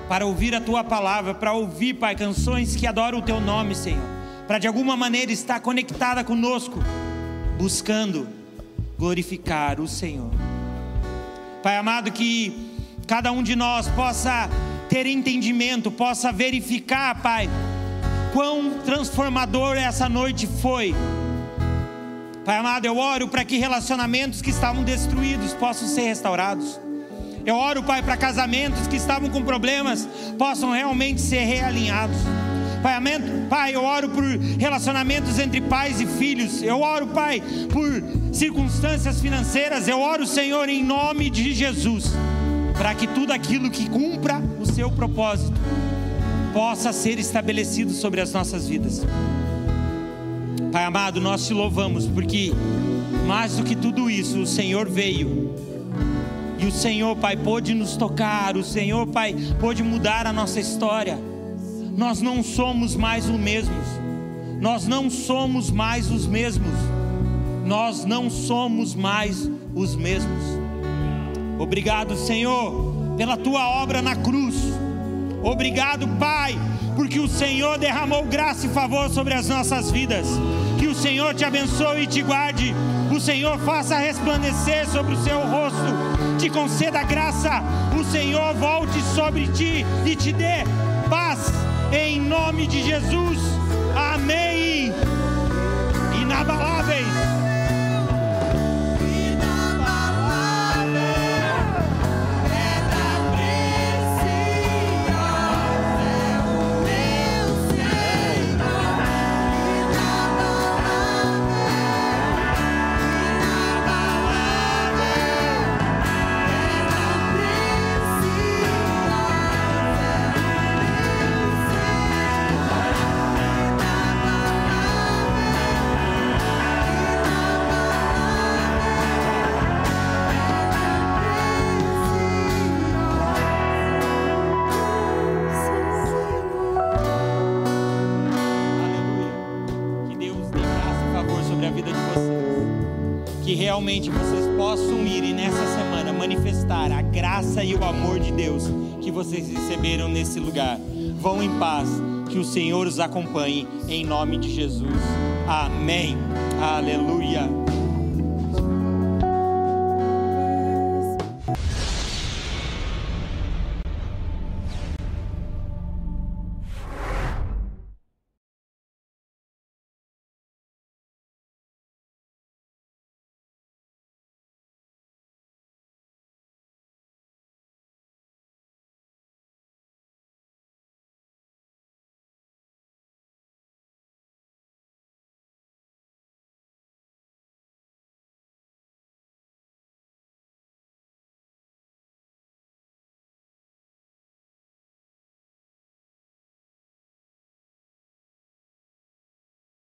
Speaker 1: para ouvir a tua palavra, para ouvir, Pai, canções que adoram o teu nome, Senhor, para de alguma maneira estar conectada conosco, buscando glorificar o Senhor. Pai amado, que cada um de nós possa ter entendimento, possa verificar, Pai, quão transformador essa noite foi. Pai amado, eu oro para que relacionamentos que estavam destruídos possam ser restaurados. Eu oro, Pai, para casamentos que estavam com problemas possam realmente ser realinhados. Pai, amém? Pai, eu oro por relacionamentos entre pais e filhos. Eu oro, Pai, por circunstâncias financeiras. Eu oro, Senhor, em nome de Jesus, para que tudo aquilo que cumpra o seu propósito possa ser estabelecido sobre as nossas vidas. Pai amado, nós te louvamos porque mais do que tudo isso, o Senhor veio. E o Senhor, Pai, pôde nos tocar, o Senhor, Pai, pôde mudar a nossa história. Nós não somos mais os mesmos. Nós não somos mais os mesmos. Nós não somos mais os mesmos. Obrigado, Senhor, pela tua obra na cruz. Obrigado, Pai, porque o Senhor derramou graça e favor sobre as nossas vidas. Que o Senhor te abençoe e te guarde. O Senhor faça resplandecer sobre o seu rosto, te conceda graça. O Senhor volte sobre ti e te dê paz. Em nome de Jesus. Nesse lugar. Vão em paz, que o Senhor os acompanhe, em nome de Jesus. Amém. Aleluia.